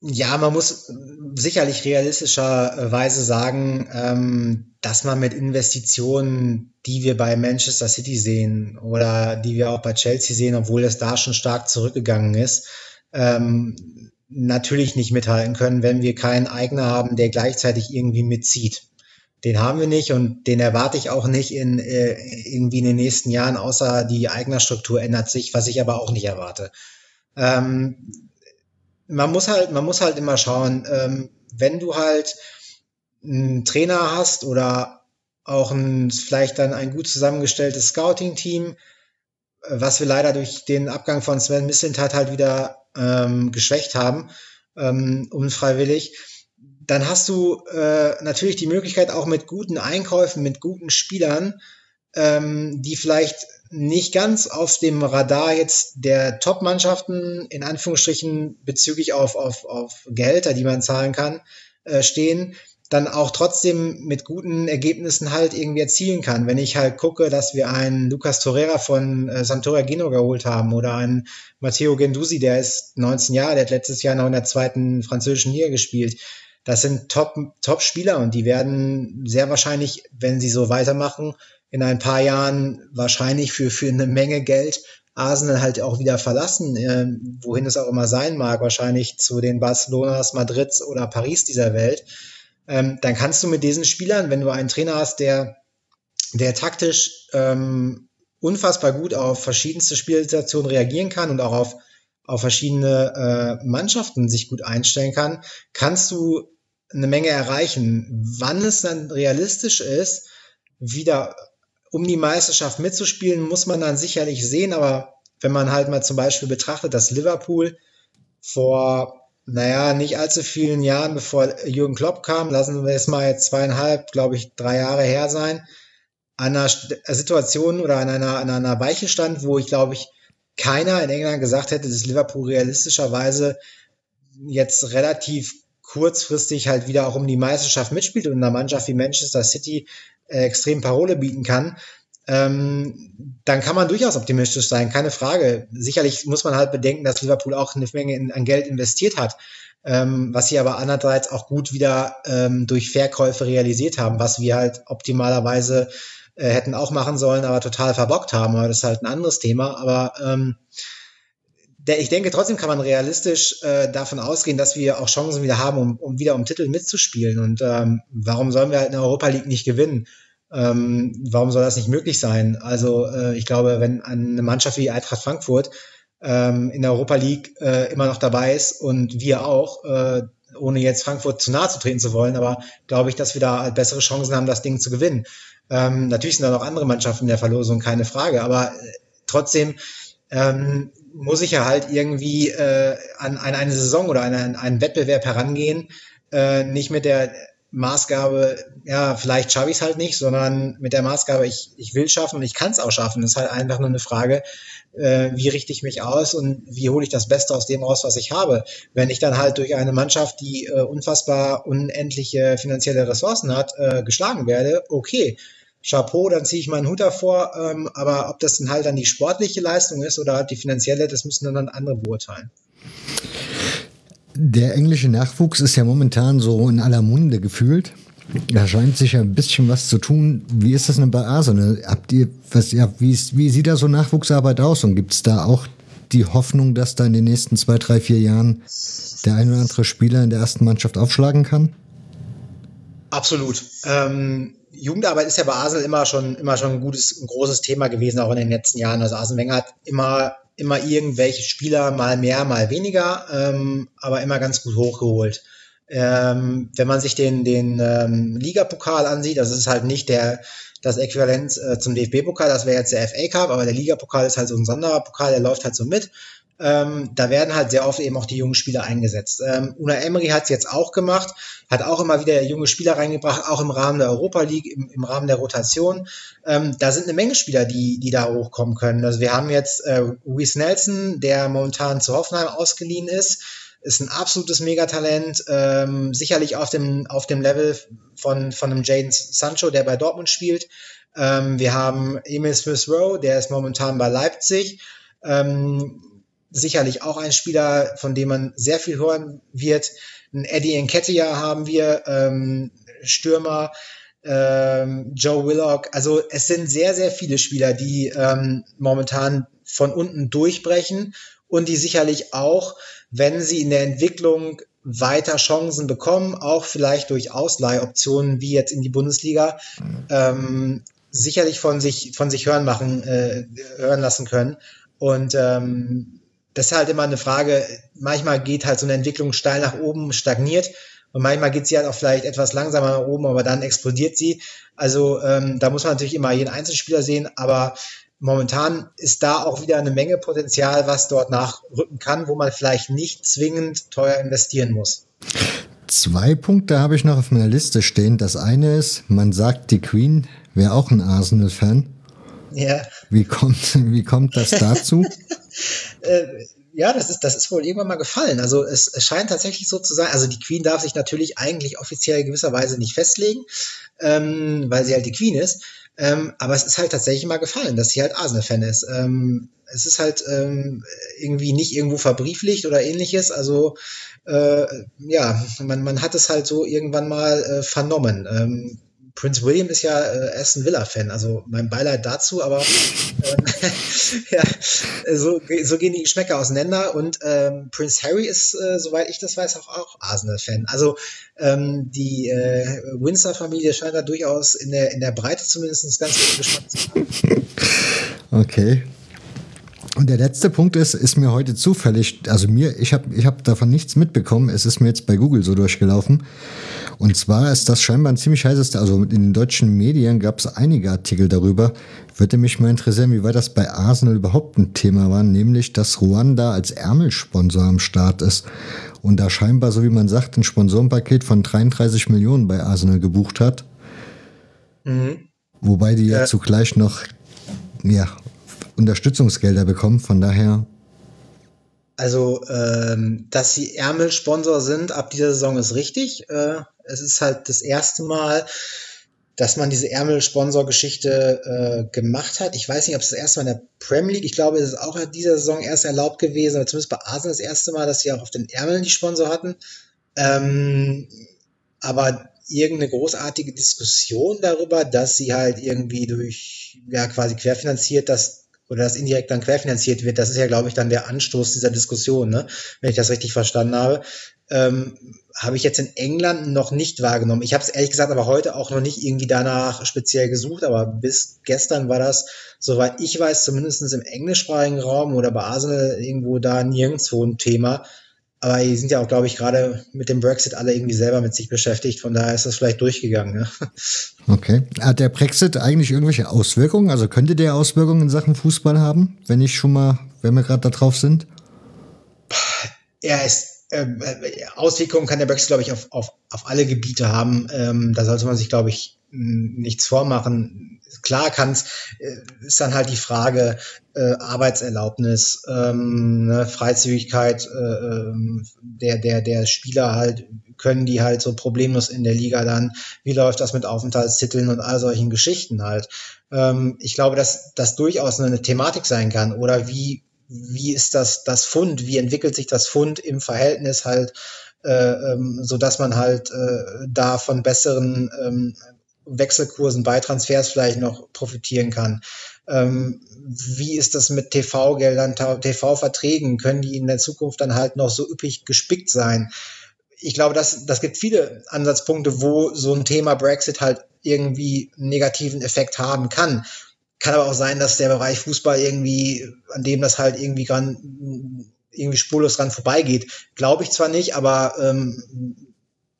[SPEAKER 12] Ja, man muss sicherlich realistischerweise sagen, ähm, dass man mit Investitionen, die wir bei Manchester City sehen oder die wir auch bei Chelsea sehen, obwohl es da schon stark zurückgegangen ist, ähm, natürlich nicht mithalten können, wenn wir keinen Eigner haben, der gleichzeitig irgendwie mitzieht. Den haben wir nicht und den erwarte ich auch nicht in äh, irgendwie in den nächsten Jahren, außer die Eignerstruktur ändert sich, was ich aber auch nicht erwarte. Ähm, man muss halt, man muss halt immer schauen, ähm, wenn du halt einen Trainer hast oder auch ein, vielleicht dann ein gut zusammengestelltes Scouting-Team, äh, was wir leider durch den Abgang von Sven Mislintat halt wieder ähm, geschwächt haben, ähm, unfreiwillig, dann hast du äh, natürlich die Möglichkeit auch mit guten Einkäufen, mit guten Spielern, ähm, die vielleicht nicht ganz auf dem Radar jetzt der Top-Mannschaften, in Anführungsstrichen bezüglich auf, auf, auf Gehälter, die man zahlen kann, äh, stehen, dann auch trotzdem mit guten Ergebnissen halt irgendwie erzielen kann. Wenn ich halt gucke, dass wir einen Lucas Torreira von äh, Sampdoria Gino geholt haben oder einen Matteo Gendusi, der ist 19 Jahre, der hat letztes Jahr noch in der zweiten französischen Liga gespielt. Das sind Top-Spieler Top und die werden sehr wahrscheinlich, wenn sie so weitermachen, in ein paar Jahren wahrscheinlich für, für eine Menge Geld Arsenal halt auch wieder verlassen, äh, wohin es auch immer sein mag, wahrscheinlich zu den Barcelonas, Madrids oder Paris dieser Welt, ähm, dann kannst du mit diesen Spielern, wenn du einen Trainer hast, der, der taktisch ähm, unfassbar gut auf verschiedenste Spielsituationen reagieren kann und auch auf, auf verschiedene äh, Mannschaften sich gut einstellen kann, kannst du eine Menge erreichen. Wann es dann realistisch ist, wieder um die Meisterschaft mitzuspielen, muss man dann sicherlich sehen, aber wenn man halt mal zum Beispiel betrachtet, dass Liverpool vor, naja, nicht allzu vielen Jahren, bevor Jürgen Klopp kam, lassen wir es mal jetzt zweieinhalb, glaube ich, drei Jahre her sein, an einer Situation oder an einer, an einer Weiche stand, wo ich glaube ich keiner in England gesagt hätte, dass Liverpool realistischerweise jetzt relativ kurzfristig halt wieder auch um die Meisterschaft mitspielt und in einer Mannschaft wie Manchester City äh, extrem Parole bieten kann, ähm, dann kann man durchaus optimistisch sein, keine Frage. Sicherlich muss man halt bedenken, dass Liverpool auch eine Menge in, an Geld investiert hat, ähm, was sie aber andererseits auch gut wieder ähm, durch Verkäufe realisiert haben, was wir halt optimalerweise äh, hätten auch machen sollen, aber total verbockt haben. Aber das ist halt ein anderes Thema. Aber ähm, der, ich denke, trotzdem kann man realistisch äh, davon ausgehen, dass wir auch Chancen wieder haben, um, um wieder um Titel mitzuspielen. Und ähm, warum sollen wir halt in der Europa League nicht gewinnen? Ähm, warum soll das nicht möglich sein? Also äh, ich glaube, wenn eine Mannschaft wie Eintracht Frankfurt ähm, in der Europa League äh, immer noch dabei ist und wir auch, äh, ohne jetzt Frankfurt zu nahe zu treten zu wollen, aber glaube ich, dass wir da halt bessere Chancen haben, das Ding zu gewinnen. Ähm, natürlich sind da noch andere Mannschaften in der Verlosung, keine Frage, aber äh, trotzdem ähm, muss ich ja halt irgendwie äh, an, an eine Saison oder an einen, einen Wettbewerb herangehen, äh, nicht mit der Maßgabe, ja, vielleicht schaffe ich es halt nicht, sondern mit der Maßgabe, ich, ich will schaffen und ich kann es auch schaffen. Das ist halt einfach nur eine Frage, äh, wie richte ich mich aus und wie hole ich das Beste aus dem raus, was ich habe. Wenn ich dann halt durch eine Mannschaft, die äh, unfassbar unendliche finanzielle Ressourcen hat, äh, geschlagen werde, okay, Chapeau, dann ziehe ich meinen Hut davor. Ähm, aber ob das dann halt dann die sportliche Leistung ist oder die finanzielle, das müssen dann andere beurteilen.
[SPEAKER 11] Der englische Nachwuchs ist ja momentan so in aller Munde gefühlt. Da scheint sich ja ein bisschen was zu tun. Wie ist das denn bei Arsenal? Habt ihr, was, ja, wie, wie sieht da so Nachwuchsarbeit aus? Und gibt es da auch die Hoffnung, dass da in den nächsten zwei, drei, vier Jahren der ein oder andere Spieler in der ersten Mannschaft aufschlagen kann?
[SPEAKER 12] Absolut. Ähm, Jugendarbeit ist ja bei Arsenal immer schon, immer schon ein gutes, ein großes Thema gewesen, auch in den letzten Jahren. Also Arsene Wenger hat immer, immer irgendwelche Spieler mal mehr, mal weniger, ähm, aber immer ganz gut hochgeholt. Ähm, wenn man sich den, den ähm, Ligapokal ansieht, das ist halt nicht der, das Äquivalent äh, zum DFB-Pokal, das wäre jetzt der FA Cup, aber der Ligapokal ist halt so ein Sonderpokal, der läuft halt so mit. Ähm, da werden halt sehr oft eben auch die jungen Spieler eingesetzt. Ähm, Una Emery hat es jetzt auch gemacht, hat auch immer wieder junge Spieler reingebracht, auch im Rahmen der Europa League, im, im Rahmen der Rotation. Ähm, da sind eine Menge Spieler, die, die da hochkommen können. Also wir haben jetzt äh, Reese Nelson, der momentan zu Hoffenheim ausgeliehen ist, ist ein absolutes Megatalent, ähm, sicherlich auf dem, auf dem Level von, von einem Jaden Sancho, der bei Dortmund spielt. Ähm, wir haben Emil Smith Rowe, der ist momentan bei Leipzig. Ähm, sicherlich auch ein Spieler, von dem man sehr viel hören wird. Ein Eddie Nketiah haben wir, ähm, Stürmer, ähm, Joe Willock. Also es sind sehr, sehr viele Spieler, die ähm, momentan von unten durchbrechen und die sicherlich auch, wenn sie in der Entwicklung weiter Chancen bekommen, auch vielleicht durch Ausleihoptionen wie jetzt in die Bundesliga, ähm, sicherlich von sich von sich hören machen, äh, hören lassen können. Und ähm, das ist halt immer eine Frage, manchmal geht halt so eine Entwicklung steil nach oben, stagniert und manchmal geht sie halt auch vielleicht etwas langsamer nach oben, aber dann explodiert sie. Also ähm, da muss man natürlich immer jeden Einzelspieler sehen, aber momentan ist da auch wieder eine Menge Potenzial, was dort nachrücken kann, wo man vielleicht nicht zwingend teuer investieren muss.
[SPEAKER 11] Zwei Punkte habe ich noch auf meiner Liste stehen. Das eine ist, man sagt, die Queen wäre auch ein Arsenal-Fan.
[SPEAKER 12] Ja.
[SPEAKER 11] Wie kommt, wie kommt das dazu?
[SPEAKER 12] äh, ja, das ist, das ist wohl irgendwann mal gefallen. Also es, es scheint tatsächlich so zu sein. Also die Queen darf sich natürlich eigentlich offiziell gewisserweise nicht festlegen, ähm, weil sie halt die Queen ist. Ähm, aber es ist halt tatsächlich mal gefallen, dass sie halt Arsenal-Fan ist. Ähm, es ist halt ähm, irgendwie nicht irgendwo verbrieflicht oder ähnliches. Also äh, ja, man, man hat es halt so irgendwann mal äh, vernommen. Ähm, Prince William ist ja äh, Aston Villa-Fan, also mein Beileid dazu, aber ähm, ja, so, so gehen die Geschmäcker auseinander und ähm, Prince Harry ist, äh, soweit ich das weiß, auch, auch Arsenal-Fan. Also ähm, die äh, Windsor-Familie scheint da durchaus in der, in der Breite zumindest ganz gut Geschmack zu haben.
[SPEAKER 11] Okay. Und der letzte Punkt ist, ist mir heute zufällig, also mir, ich habe ich hab davon nichts mitbekommen, es ist mir jetzt bei Google so durchgelaufen. Und zwar ist das scheinbar ein ziemlich heißes, also in den deutschen Medien gab es einige Artikel darüber. Würde mich mal interessieren, wie weit das bei Arsenal überhaupt ein Thema war, nämlich dass Ruanda als Ärmelsponsor am Start ist und da scheinbar, so wie man sagt, ein Sponsorenpaket von 33 Millionen bei Arsenal gebucht hat. Mhm. Wobei die ja zugleich noch ja, Unterstützungsgelder bekommen, von daher
[SPEAKER 12] also, ähm, dass sie Ärmelsponsor sind ab dieser Saison ist richtig. Äh, es ist halt das erste Mal, dass man diese Ärmelsponsor-Geschichte äh, gemacht hat. Ich weiß nicht, ob es das erste Mal in der Premier League, ich glaube, es ist auch in dieser Saison erst erlaubt gewesen, aber zumindest bei Arsenal das erste Mal, dass sie auch auf den Ärmeln die Sponsor hatten. Ähm, aber irgendeine großartige Diskussion darüber, dass sie halt irgendwie durch, ja, quasi querfinanziert, dass oder das indirekt dann querfinanziert wird, das ist ja, glaube ich, dann der Anstoß dieser Diskussion, ne? wenn ich das richtig verstanden habe. Ähm, habe ich jetzt in England noch nicht wahrgenommen. Ich habe es ehrlich gesagt aber heute auch noch nicht irgendwie danach speziell gesucht, aber bis gestern war das, soweit ich weiß, zumindest im englischsprachigen Raum oder bei Arsenal irgendwo da nirgendwo ein Thema. Aber die sind ja auch, glaube ich, gerade mit dem Brexit alle irgendwie selber mit sich beschäftigt. Von daher ist das vielleicht durchgegangen. Ne?
[SPEAKER 11] Okay. Hat der Brexit eigentlich irgendwelche Auswirkungen? Also könnte der Auswirkungen in Sachen Fußball haben, wenn ich schon mal, wenn wir gerade da drauf sind?
[SPEAKER 12] Er ist ähm, äh, Auswirkungen kann der Brexit, glaube ich, auf, auf, auf alle Gebiete haben. Ähm, da sollte man sich, glaube ich, nichts vormachen. Klar kann's, äh, ist dann halt die Frage äh, Arbeitserlaubnis, ähm, ne, Freizügigkeit äh, ähm, der, der, der Spieler halt, können die halt so problemlos in der Liga dann, wie läuft das mit Aufenthaltstiteln und all solchen Geschichten halt. Ähm, ich glaube, dass das durchaus eine Thematik sein kann oder wie, wie ist das, das Fund, wie entwickelt sich das Fund im Verhältnis halt äh, ähm, so dass man halt äh, da von besseren ähm, Wechselkursen bei Transfers vielleicht noch profitieren kann. Ähm, wie ist das mit TV-Geldern, TV-Verträgen? Können die in der Zukunft dann halt noch so üppig gespickt sein? Ich glaube, das, das gibt viele Ansatzpunkte, wo so ein Thema Brexit halt irgendwie einen negativen Effekt haben kann. Kann aber auch sein, dass der Bereich Fußball irgendwie, an dem das halt irgendwie dran, irgendwie spurlos dran vorbeigeht. Glaube ich zwar nicht, aber ähm,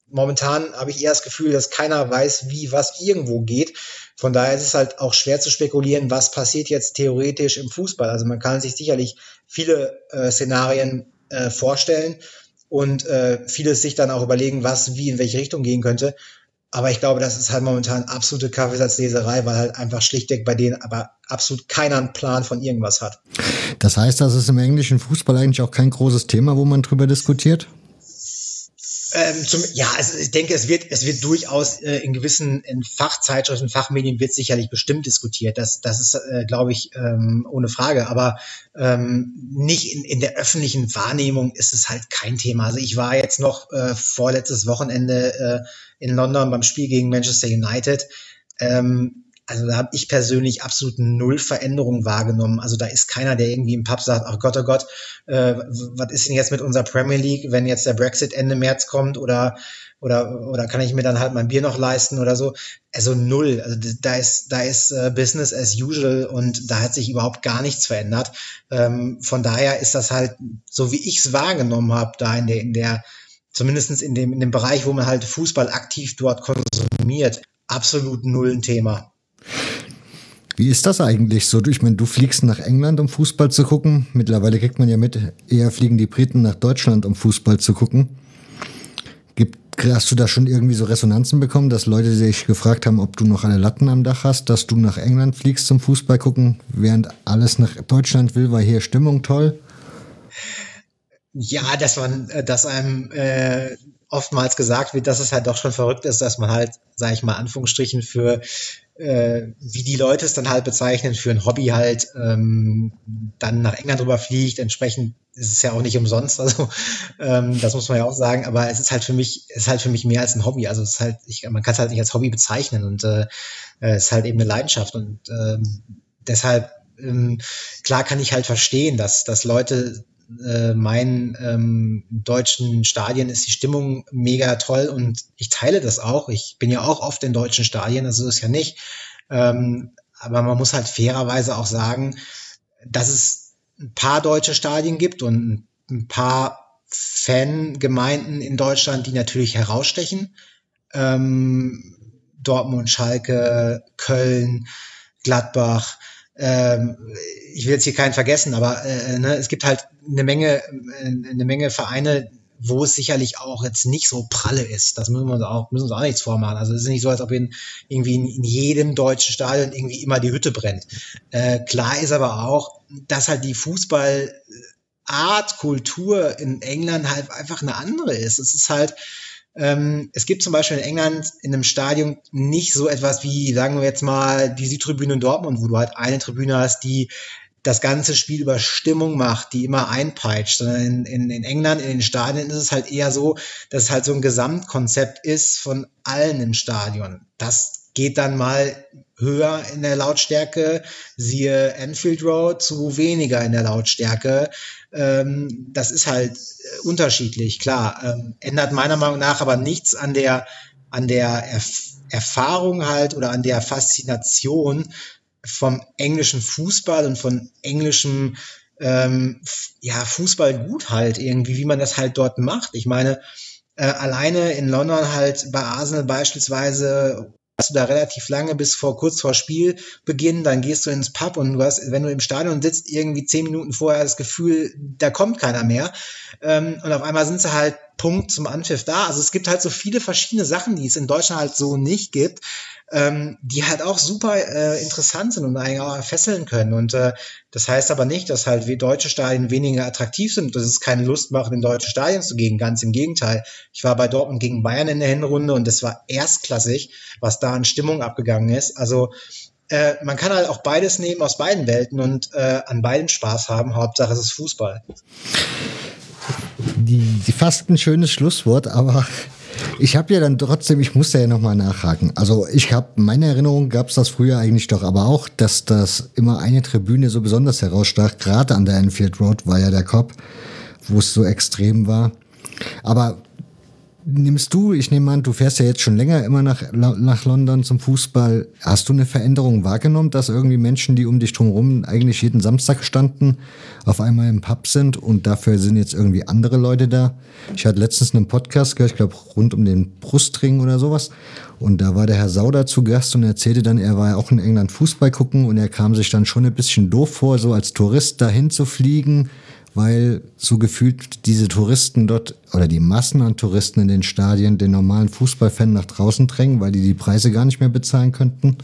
[SPEAKER 12] momentan habe ich eher das Gefühl, dass keiner weiß, wie was irgendwo geht. Von daher ist es halt auch schwer zu spekulieren, was passiert jetzt theoretisch im Fußball. Also man kann sich sicherlich viele äh, Szenarien äh, vorstellen und äh, vieles sich dann auch überlegen, was wie in welche Richtung gehen könnte. Aber ich glaube, das ist halt momentan absolute Kaffeesatzleserei, weil halt einfach schlichtweg bei denen aber absolut keiner einen Plan von irgendwas hat.
[SPEAKER 11] Das heißt, das ist im englischen Fußball eigentlich auch kein großes Thema, wo man drüber diskutiert?
[SPEAKER 12] Ähm, zum, ja, also ich denke, es wird, es wird durchaus äh, in gewissen in Fachzeitschriften, Fachmedien wird sicherlich bestimmt diskutiert. Das, das ist, äh, glaube ich, ähm, ohne Frage. Aber ähm, nicht in, in der öffentlichen Wahrnehmung ist es halt kein Thema. Also ich war jetzt noch äh, vorletztes Wochenende äh, in London beim Spiel gegen Manchester United. Ähm, also da habe ich persönlich absolut null Veränderung wahrgenommen. Also da ist keiner, der irgendwie im Pub sagt, ach Gott, oh Gott, äh, was ist denn jetzt mit unserer Premier League, wenn jetzt der Brexit Ende März kommt oder oder oder kann ich mir dann halt mein Bier noch leisten oder so? Also null. Also da ist da ist äh, Business as usual und da hat sich überhaupt gar nichts verändert. Ähm, von daher ist das halt so, wie ich es wahrgenommen habe, da in der in der zumindestens in dem in dem Bereich, wo man halt Fußball aktiv dort konsumiert, absolut null ein Thema.
[SPEAKER 11] Wie ist das eigentlich so? Ich meine, du fliegst nach England, um Fußball zu gucken. Mittlerweile kriegt man ja mit, eher fliegen die Briten nach Deutschland, um Fußball zu gucken. Gibt, hast du da schon irgendwie so Resonanzen bekommen, dass Leute sich gefragt haben, ob du noch eine Latten am Dach hast, dass du nach England fliegst zum Fußball gucken, während alles nach Deutschland will, war hier Stimmung toll?
[SPEAKER 12] Ja, dass man, äh, dass einem äh, oftmals gesagt wird, dass es halt doch schon verrückt ist, dass man halt, sage ich mal, Anführungsstrichen für äh, wie die Leute es dann halt bezeichnen, für ein Hobby halt ähm, dann nach England drüber fliegt. Entsprechend ist es ja auch nicht umsonst, also ähm, das muss man ja auch sagen. Aber es ist halt für mich, es ist halt für mich mehr als ein Hobby. Also es ist halt, ich, man kann es halt nicht als Hobby bezeichnen und äh, es ist halt eben eine Leidenschaft und ähm, deshalb ähm, klar kann ich halt verstehen, dass dass Leute äh, meinen ähm, deutschen Stadien ist die Stimmung mega toll und ich teile das auch. Ich bin ja auch oft in deutschen Stadien, also ist ja nicht. Ähm, aber man muss halt fairerweise auch sagen, dass es ein paar deutsche Stadien gibt und ein paar Fangemeinden in Deutschland, die natürlich herausstechen. Ähm, Dortmund, Schalke, Köln, Gladbach, ähm, ich will jetzt hier keinen vergessen, aber äh, ne, es gibt halt eine Menge, äh, eine Menge Vereine, wo es sicherlich auch jetzt nicht so pralle ist. Das müssen wir uns auch, müssen wir uns auch nichts vormachen. Also es ist nicht so, als ob in, irgendwie in, in jedem deutschen Stadion irgendwie immer die Hütte brennt. Äh, klar ist aber auch, dass halt die Fußballart, Kultur in England halt einfach eine andere ist. Es ist halt, ähm, es gibt zum Beispiel in England in einem Stadion nicht so etwas wie, sagen wir jetzt mal, die Südtribüne in Dortmund, wo du halt eine Tribüne hast, die das ganze Spiel über Stimmung macht, die immer einpeitscht, sondern in, in, in England, in den Stadien ist es halt eher so, dass es halt so ein Gesamtkonzept ist von allen im Stadion. Das geht dann mal höher in der Lautstärke, siehe Enfield Road, zu weniger in der Lautstärke. Ähm, das ist halt äh, unterschiedlich, klar. Ähm, ändert meiner Meinung nach aber nichts an der, an der Erf Erfahrung halt oder an der Faszination vom englischen Fußball und von englischem ähm, ja, Fußball gut halt irgendwie, wie man das halt dort macht. Ich meine, äh, alleine in London halt bei Arsenal beispielsweise du da relativ lange bis vor kurz vor Spielbeginn, dann gehst du ins Pub und du hast, wenn du im Stadion sitzt, irgendwie zehn Minuten vorher das Gefühl, da kommt keiner mehr. Ähm, und auf einmal sind sie halt Punkt zum Anpfiff da. Also es gibt halt so viele verschiedene Sachen, die es in Deutschland halt so nicht gibt ähm, die halt auch super äh, interessant sind und eigentlich auch fesseln können. Und äh, das heißt aber nicht, dass halt deutsche Stadien weniger attraktiv sind, dass es keine Lust macht, in deutsche Stadien zu gehen. Ganz im Gegenteil. Ich war bei Dortmund gegen Bayern in der Hinrunde und das war erstklassig, was da an Stimmung abgegangen ist. Also äh, man kann halt auch beides nehmen aus beiden Welten und äh, an beiden Spaß haben. Hauptsache es ist Fußball.
[SPEAKER 11] Die, die fast ein schönes Schlusswort, aber ich habe ja dann trotzdem, ich musste ja nochmal nachhaken. Also ich habe, meine Erinnerung gab es das früher eigentlich doch aber auch, dass das immer eine Tribüne so besonders herausstach. Gerade an der Enfield Road war ja der Cop, wo es so extrem war. Aber nimmst du, ich nehme an, du fährst ja jetzt schon länger immer nach, nach London zum Fußball. Hast du eine Veränderung wahrgenommen, dass irgendwie Menschen, die um dich drumherum eigentlich jeden Samstag standen, auf einmal im Pub sind und dafür sind jetzt irgendwie andere Leute da? Ich hatte letztens einen Podcast gehört, ich glaube rund um den Brustring oder sowas. Und da war der Herr Sauder zu Gast und erzählte dann, er war ja auch in England Fußball gucken und er kam sich dann schon ein bisschen doof vor, so als Tourist dahin zu fliegen weil so gefühlt diese Touristen dort oder die Massen an Touristen in den Stadien den normalen Fußballfan nach draußen drängen, weil die die Preise gar nicht mehr bezahlen könnten?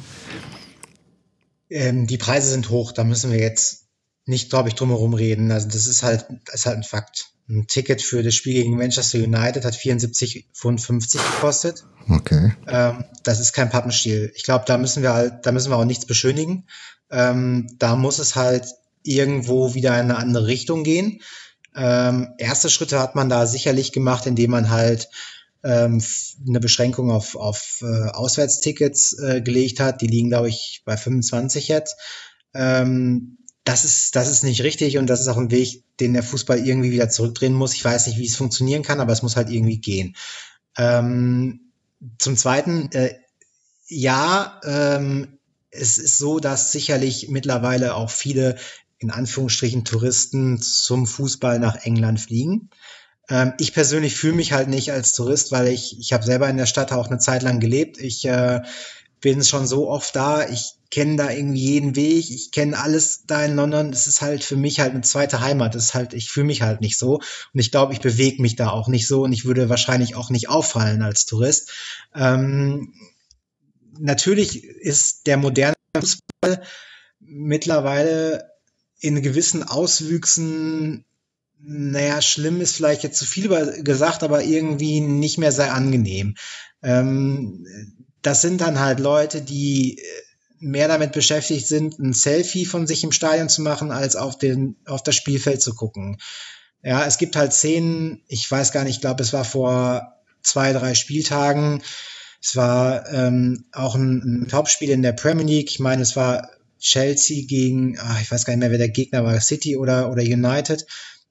[SPEAKER 12] Ähm, die Preise sind hoch, da müssen wir jetzt nicht, glaube ich, drum herum reden. Also das ist halt, das ist halt ein Fakt. Ein Ticket für das Spiel gegen Manchester United hat 74,50 Pfund gekostet.
[SPEAKER 11] Okay.
[SPEAKER 12] Ähm, das ist kein Pappenstiel. Ich glaube, da müssen wir halt, da müssen wir auch nichts beschönigen. Ähm, da muss es halt irgendwo wieder in eine andere Richtung gehen. Ähm, erste Schritte hat man da sicherlich gemacht, indem man halt ähm, eine Beschränkung auf, auf äh, Auswärtstickets äh, gelegt hat. Die liegen, glaube ich, bei 25 jetzt. Ähm, das ist, das ist nicht richtig und das ist auch ein Weg, den der Fußball irgendwie wieder zurückdrehen muss. Ich weiß nicht, wie es funktionieren kann, aber es muss halt irgendwie gehen. Ähm, zum Zweiten, äh, ja, ähm, es ist so, dass sicherlich mittlerweile auch viele in Anführungsstrichen Touristen zum Fußball nach England fliegen. Ähm, ich persönlich fühle mich halt nicht als Tourist, weil ich, ich habe selber in der Stadt auch eine Zeit lang gelebt. Ich äh, bin schon so oft da, ich kenne da irgendwie jeden Weg, ich kenne alles da in London. Es ist halt für mich halt eine zweite Heimat. Das ist halt, ich fühle mich halt nicht so. Und ich glaube, ich bewege mich da auch nicht so und ich würde wahrscheinlich auch nicht auffallen als Tourist. Ähm, natürlich ist der moderne Fußball mittlerweile in gewissen Auswüchsen, naja, schlimm ist vielleicht jetzt zu viel gesagt, aber irgendwie nicht mehr sehr angenehm. Ähm, das sind dann halt Leute, die äh, mehr damit beschäftigt sind, ein Selfie von sich im Stadion zu machen, als auf, den, auf das Spielfeld zu gucken. Ja, es gibt halt Szenen, ich weiß gar nicht, ich glaube, es war vor zwei, drei Spieltagen. Es war ähm, auch ein, ein Topspiel in der Premier League. Ich meine, es war Chelsea gegen, ach, ich weiß gar nicht mehr, wer der Gegner war, City oder, oder United.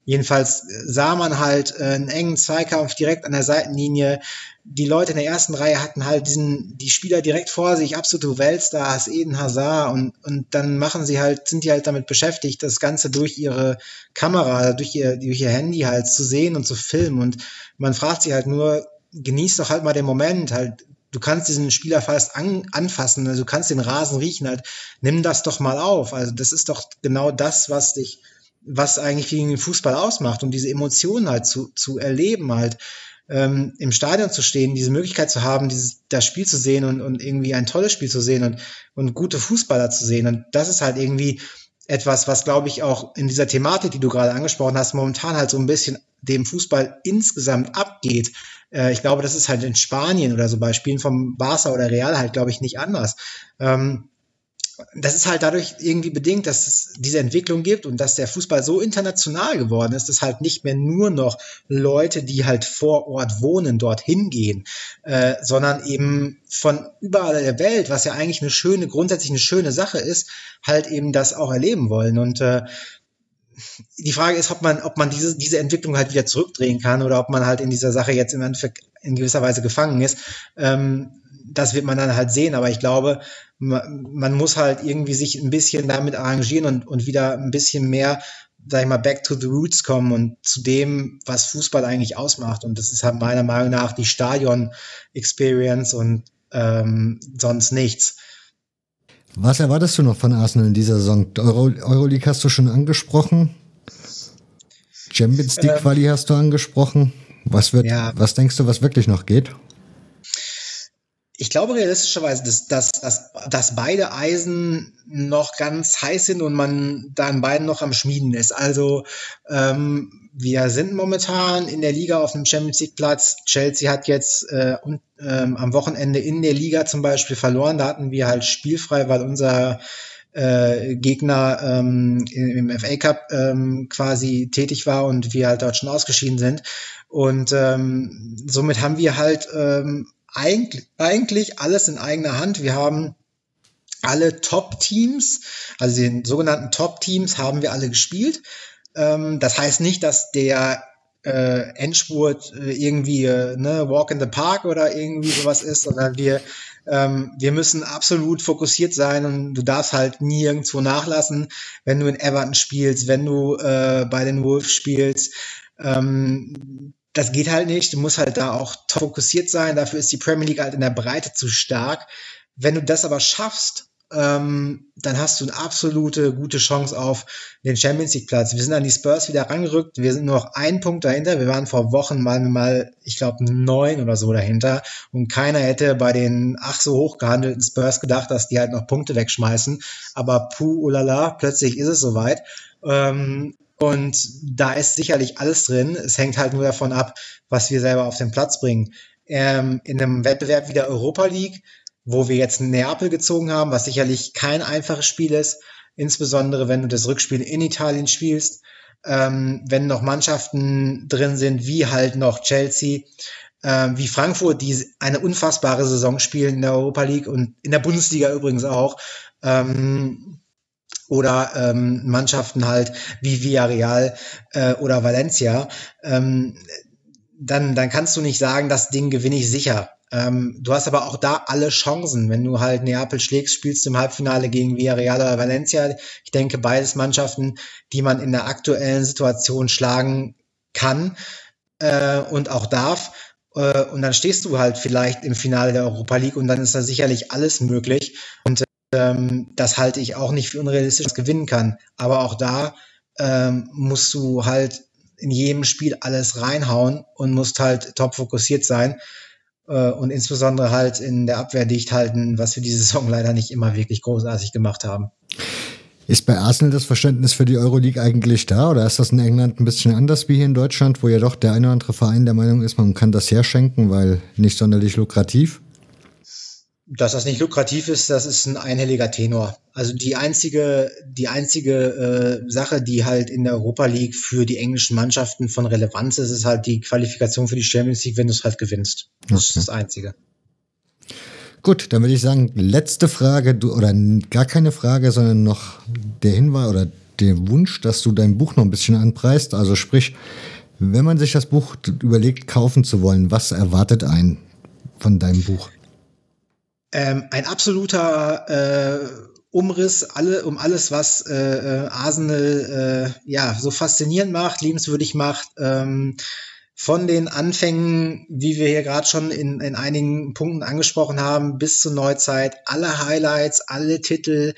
[SPEAKER 12] Jedenfalls sah man halt äh, einen engen Zweikampf direkt an der Seitenlinie. Die Leute in der ersten Reihe hatten halt diesen, die Spieler direkt vor sich, absolute Weltstars, Eden Hazard und, und dann machen sie halt, sind die halt damit beschäftigt, das Ganze durch ihre Kamera, durch ihr, durch ihr Handy halt zu sehen und zu filmen und man fragt sich halt nur, genießt doch halt mal den Moment, halt du kannst diesen Spieler fast an, anfassen, also du kannst den Rasen riechen, halt, nimm das doch mal auf. Also das ist doch genau das, was dich, was eigentlich gegen den Fußball ausmacht und diese Emotionen halt zu, zu erleben, halt ähm, im Stadion zu stehen, diese Möglichkeit zu haben, dieses, das Spiel zu sehen und, und irgendwie ein tolles Spiel zu sehen und, und gute Fußballer zu sehen. Und das ist halt irgendwie etwas, was glaube ich auch in dieser Thematik, die du gerade angesprochen hast, momentan halt so ein bisschen dem Fußball insgesamt abgeht. Äh, ich glaube, das ist halt in Spanien oder so bei Spielen vom Barca oder Real halt, glaube ich, nicht anders. Ähm, das ist halt dadurch irgendwie bedingt, dass es diese Entwicklung gibt und dass der Fußball so international geworden ist, dass halt nicht mehr nur noch Leute, die halt vor Ort wohnen, dorthin gehen, äh, sondern eben von überall der Welt, was ja eigentlich eine schöne, grundsätzlich eine schöne Sache ist, halt eben das auch erleben wollen. Und äh, die Frage ist, ob man, ob man diese, diese Entwicklung halt wieder zurückdrehen kann oder ob man halt in dieser Sache jetzt im Endeffekt in gewisser Weise gefangen ist. Ähm, das wird man dann halt sehen, aber ich glaube, man, muss halt irgendwie sich ein bisschen damit arrangieren und, und wieder ein bisschen mehr, sag ich mal, back to the roots kommen und zu dem, was Fußball eigentlich ausmacht. Und das ist halt meiner Meinung nach die Stadion-Experience und ähm, sonst nichts.
[SPEAKER 11] Was erwartest du noch von Arsenal in dieser Saison? Euro, Euroleague hast du schon angesprochen. Champions League Quali hast du angesprochen. Was wird, ja. was denkst du, was wirklich noch geht?
[SPEAKER 12] Ich glaube realistischerweise, dass, dass, dass, dass beide Eisen noch ganz heiß sind und man da an beiden noch am Schmieden ist. Also ähm, wir sind momentan in der Liga auf dem Champions League Platz. Chelsea hat jetzt äh, und, ähm, am Wochenende in der Liga zum Beispiel verloren. Da hatten wir halt spielfrei, weil unser äh, Gegner ähm, im FA Cup ähm, quasi tätig war und wir halt dort schon ausgeschieden sind. Und ähm, somit haben wir halt ähm, eigentlich, eigentlich alles in eigener Hand. Wir haben alle Top-Teams, also den sogenannten Top-Teams haben wir alle gespielt. Ähm, das heißt nicht, dass der äh, Endspurt äh, irgendwie äh, ne, Walk in the Park oder irgendwie sowas ist, sondern wir, ähm, wir müssen absolut fokussiert sein und du darfst halt nirgendwo nachlassen, wenn du in Everton spielst, wenn du äh, bei den Wolves spielst. Ähm, das geht halt nicht. Du musst halt da auch fokussiert sein. Dafür ist die Premier League halt in der Breite zu stark. Wenn du das aber schaffst, ähm, dann hast du eine absolute gute Chance auf den Champions League Platz. Wir sind an die Spurs wieder rangerückt. Wir sind nur noch ein Punkt dahinter. Wir waren vor Wochen mal, mal ich glaube, neun oder so dahinter. Und keiner hätte bei den ach so hoch gehandelten Spurs gedacht, dass die halt noch Punkte wegschmeißen. Aber puh, ulala, plötzlich ist es soweit. Ähm, und da ist sicherlich alles drin. Es hängt halt nur davon ab, was wir selber auf den Platz bringen. Ähm, in einem Wettbewerb wie der Europa League wo wir jetzt Neapel gezogen haben, was sicherlich kein einfaches Spiel ist, insbesondere wenn du das Rückspiel in Italien spielst, ähm, wenn noch Mannschaften drin sind, wie halt noch Chelsea, ähm, wie Frankfurt, die eine unfassbare Saison spielen in der Europa League und in der Bundesliga übrigens auch. Ähm, oder ähm, Mannschaften halt wie Villarreal äh, oder Valencia, ähm, dann, dann kannst du nicht sagen, das Ding gewinne ich sicher. Ähm, du hast aber auch da alle Chancen. Wenn du halt Neapel schlägst, spielst du im Halbfinale gegen Villarreal oder Valencia. Ich denke, beides Mannschaften, die man in der aktuellen Situation schlagen kann äh, und auch darf. Äh, und dann stehst du halt vielleicht im Finale der Europa League und dann ist da sicherlich alles möglich. Und ähm, das halte ich auch nicht für unrealistisch, dass gewinnen kann. Aber auch da ähm, musst du halt in jedem Spiel alles reinhauen und musst halt top fokussiert sein und insbesondere halt in der Abwehr dicht halten, was wir diese Saison leider nicht immer wirklich großartig gemacht haben.
[SPEAKER 11] Ist bei Arsenal das Verständnis für die Euroleague eigentlich da oder ist das in England ein bisschen anders wie hier in Deutschland, wo ja doch der eine oder andere Verein der Meinung ist, man kann das herschenken, weil nicht sonderlich lukrativ?
[SPEAKER 12] Dass das nicht lukrativ ist, das ist ein einhelliger Tenor. Also die einzige, die einzige äh, Sache, die halt in der Europa League für die englischen Mannschaften von Relevanz ist, ist halt die Qualifikation für die Champions League, wenn du es halt gewinnst. Das okay. ist das Einzige.
[SPEAKER 11] Gut, dann würde ich sagen, letzte Frage, du, oder gar keine Frage, sondern noch der Hinweis oder der Wunsch, dass du dein Buch noch ein bisschen anpreist. Also sprich, wenn man sich das Buch überlegt, kaufen zu wollen, was erwartet einen von deinem Buch?
[SPEAKER 12] Ähm, ein absoluter äh, Umriss alle, um alles, was äh, äh, Arsenal äh, ja so faszinierend macht, liebenswürdig macht. Ähm, von den Anfängen, wie wir hier gerade schon in, in einigen Punkten angesprochen haben, bis zur Neuzeit, alle Highlights, alle Titel,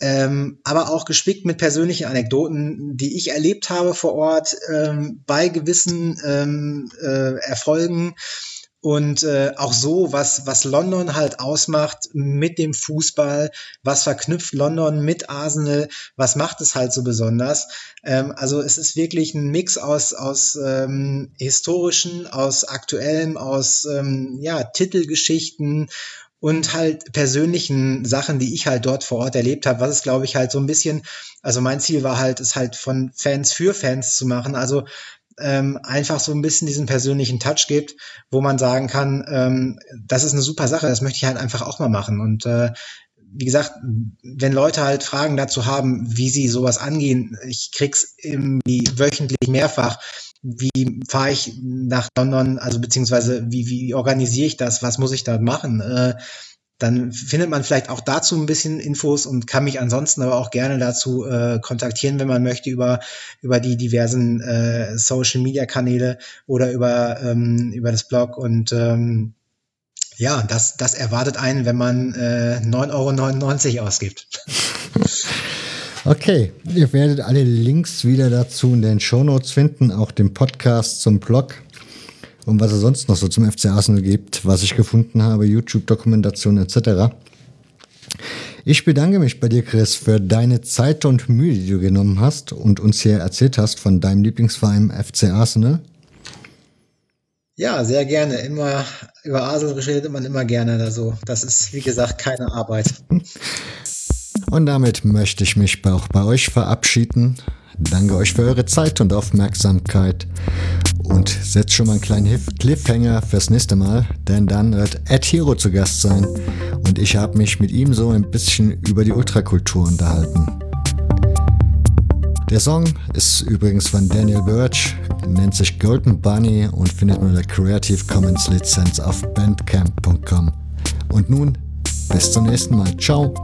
[SPEAKER 12] ähm, aber auch gespickt mit persönlichen Anekdoten, die ich erlebt habe vor Ort ähm, bei gewissen ähm, äh, Erfolgen und äh, auch so, was, was London halt ausmacht mit dem Fußball, was verknüpft London mit Arsenal, was macht es halt so besonders. Ähm, also es ist wirklich ein Mix aus, aus ähm, historischen, aus aktuellem, aus ähm, ja, Titelgeschichten und halt persönlichen Sachen, die ich halt dort vor Ort erlebt habe, was es glaube ich halt so ein bisschen, also mein Ziel war halt, es halt von Fans für Fans zu machen. Also ähm, einfach so ein bisschen diesen persönlichen Touch gibt, wo man sagen kann, ähm, das ist eine super Sache, das möchte ich halt einfach auch mal machen. Und äh, wie gesagt, wenn Leute halt Fragen dazu haben, wie sie sowas angehen, ich krieg's irgendwie wöchentlich mehrfach. Wie fahre ich nach London, also beziehungsweise wie, wie organisiere ich das, was muss ich da machen? Äh, dann findet man vielleicht auch dazu ein bisschen Infos und kann mich ansonsten aber auch gerne dazu äh, kontaktieren, wenn man möchte, über, über die diversen äh, Social Media Kanäle oder über, ähm, über das Blog. Und ähm, ja, das, das erwartet einen, wenn man äh, 9,99 Euro ausgibt.
[SPEAKER 11] Okay, ihr werdet alle Links wieder dazu in den Show Notes finden, auch den Podcast zum Blog und was es sonst noch so zum FC Arsenal gibt, was ich gefunden habe, YouTube-Dokumentation etc. Ich bedanke mich bei dir, Chris, für deine Zeit und Mühe, die du genommen hast und uns hier erzählt hast von deinem Lieblingsverein FC Arsenal.
[SPEAKER 12] Ja, sehr gerne. Immer über Arsenal redet man immer gerne. Also, das ist, wie gesagt, keine Arbeit.
[SPEAKER 11] Und damit möchte ich mich auch bei euch verabschieden. Danke euch für eure Zeit und Aufmerksamkeit und setzt schon mal einen kleinen Cliffhanger fürs nächste Mal, denn dann wird Ed Hero zu Gast sein und ich habe mich mit ihm so ein bisschen über die Ultrakultur unterhalten. Der Song ist übrigens von Daniel Birch, nennt sich Golden Bunny und findet nur der Creative Commons Lizenz auf bandcamp.com. Und nun, bis zum nächsten Mal. Ciao!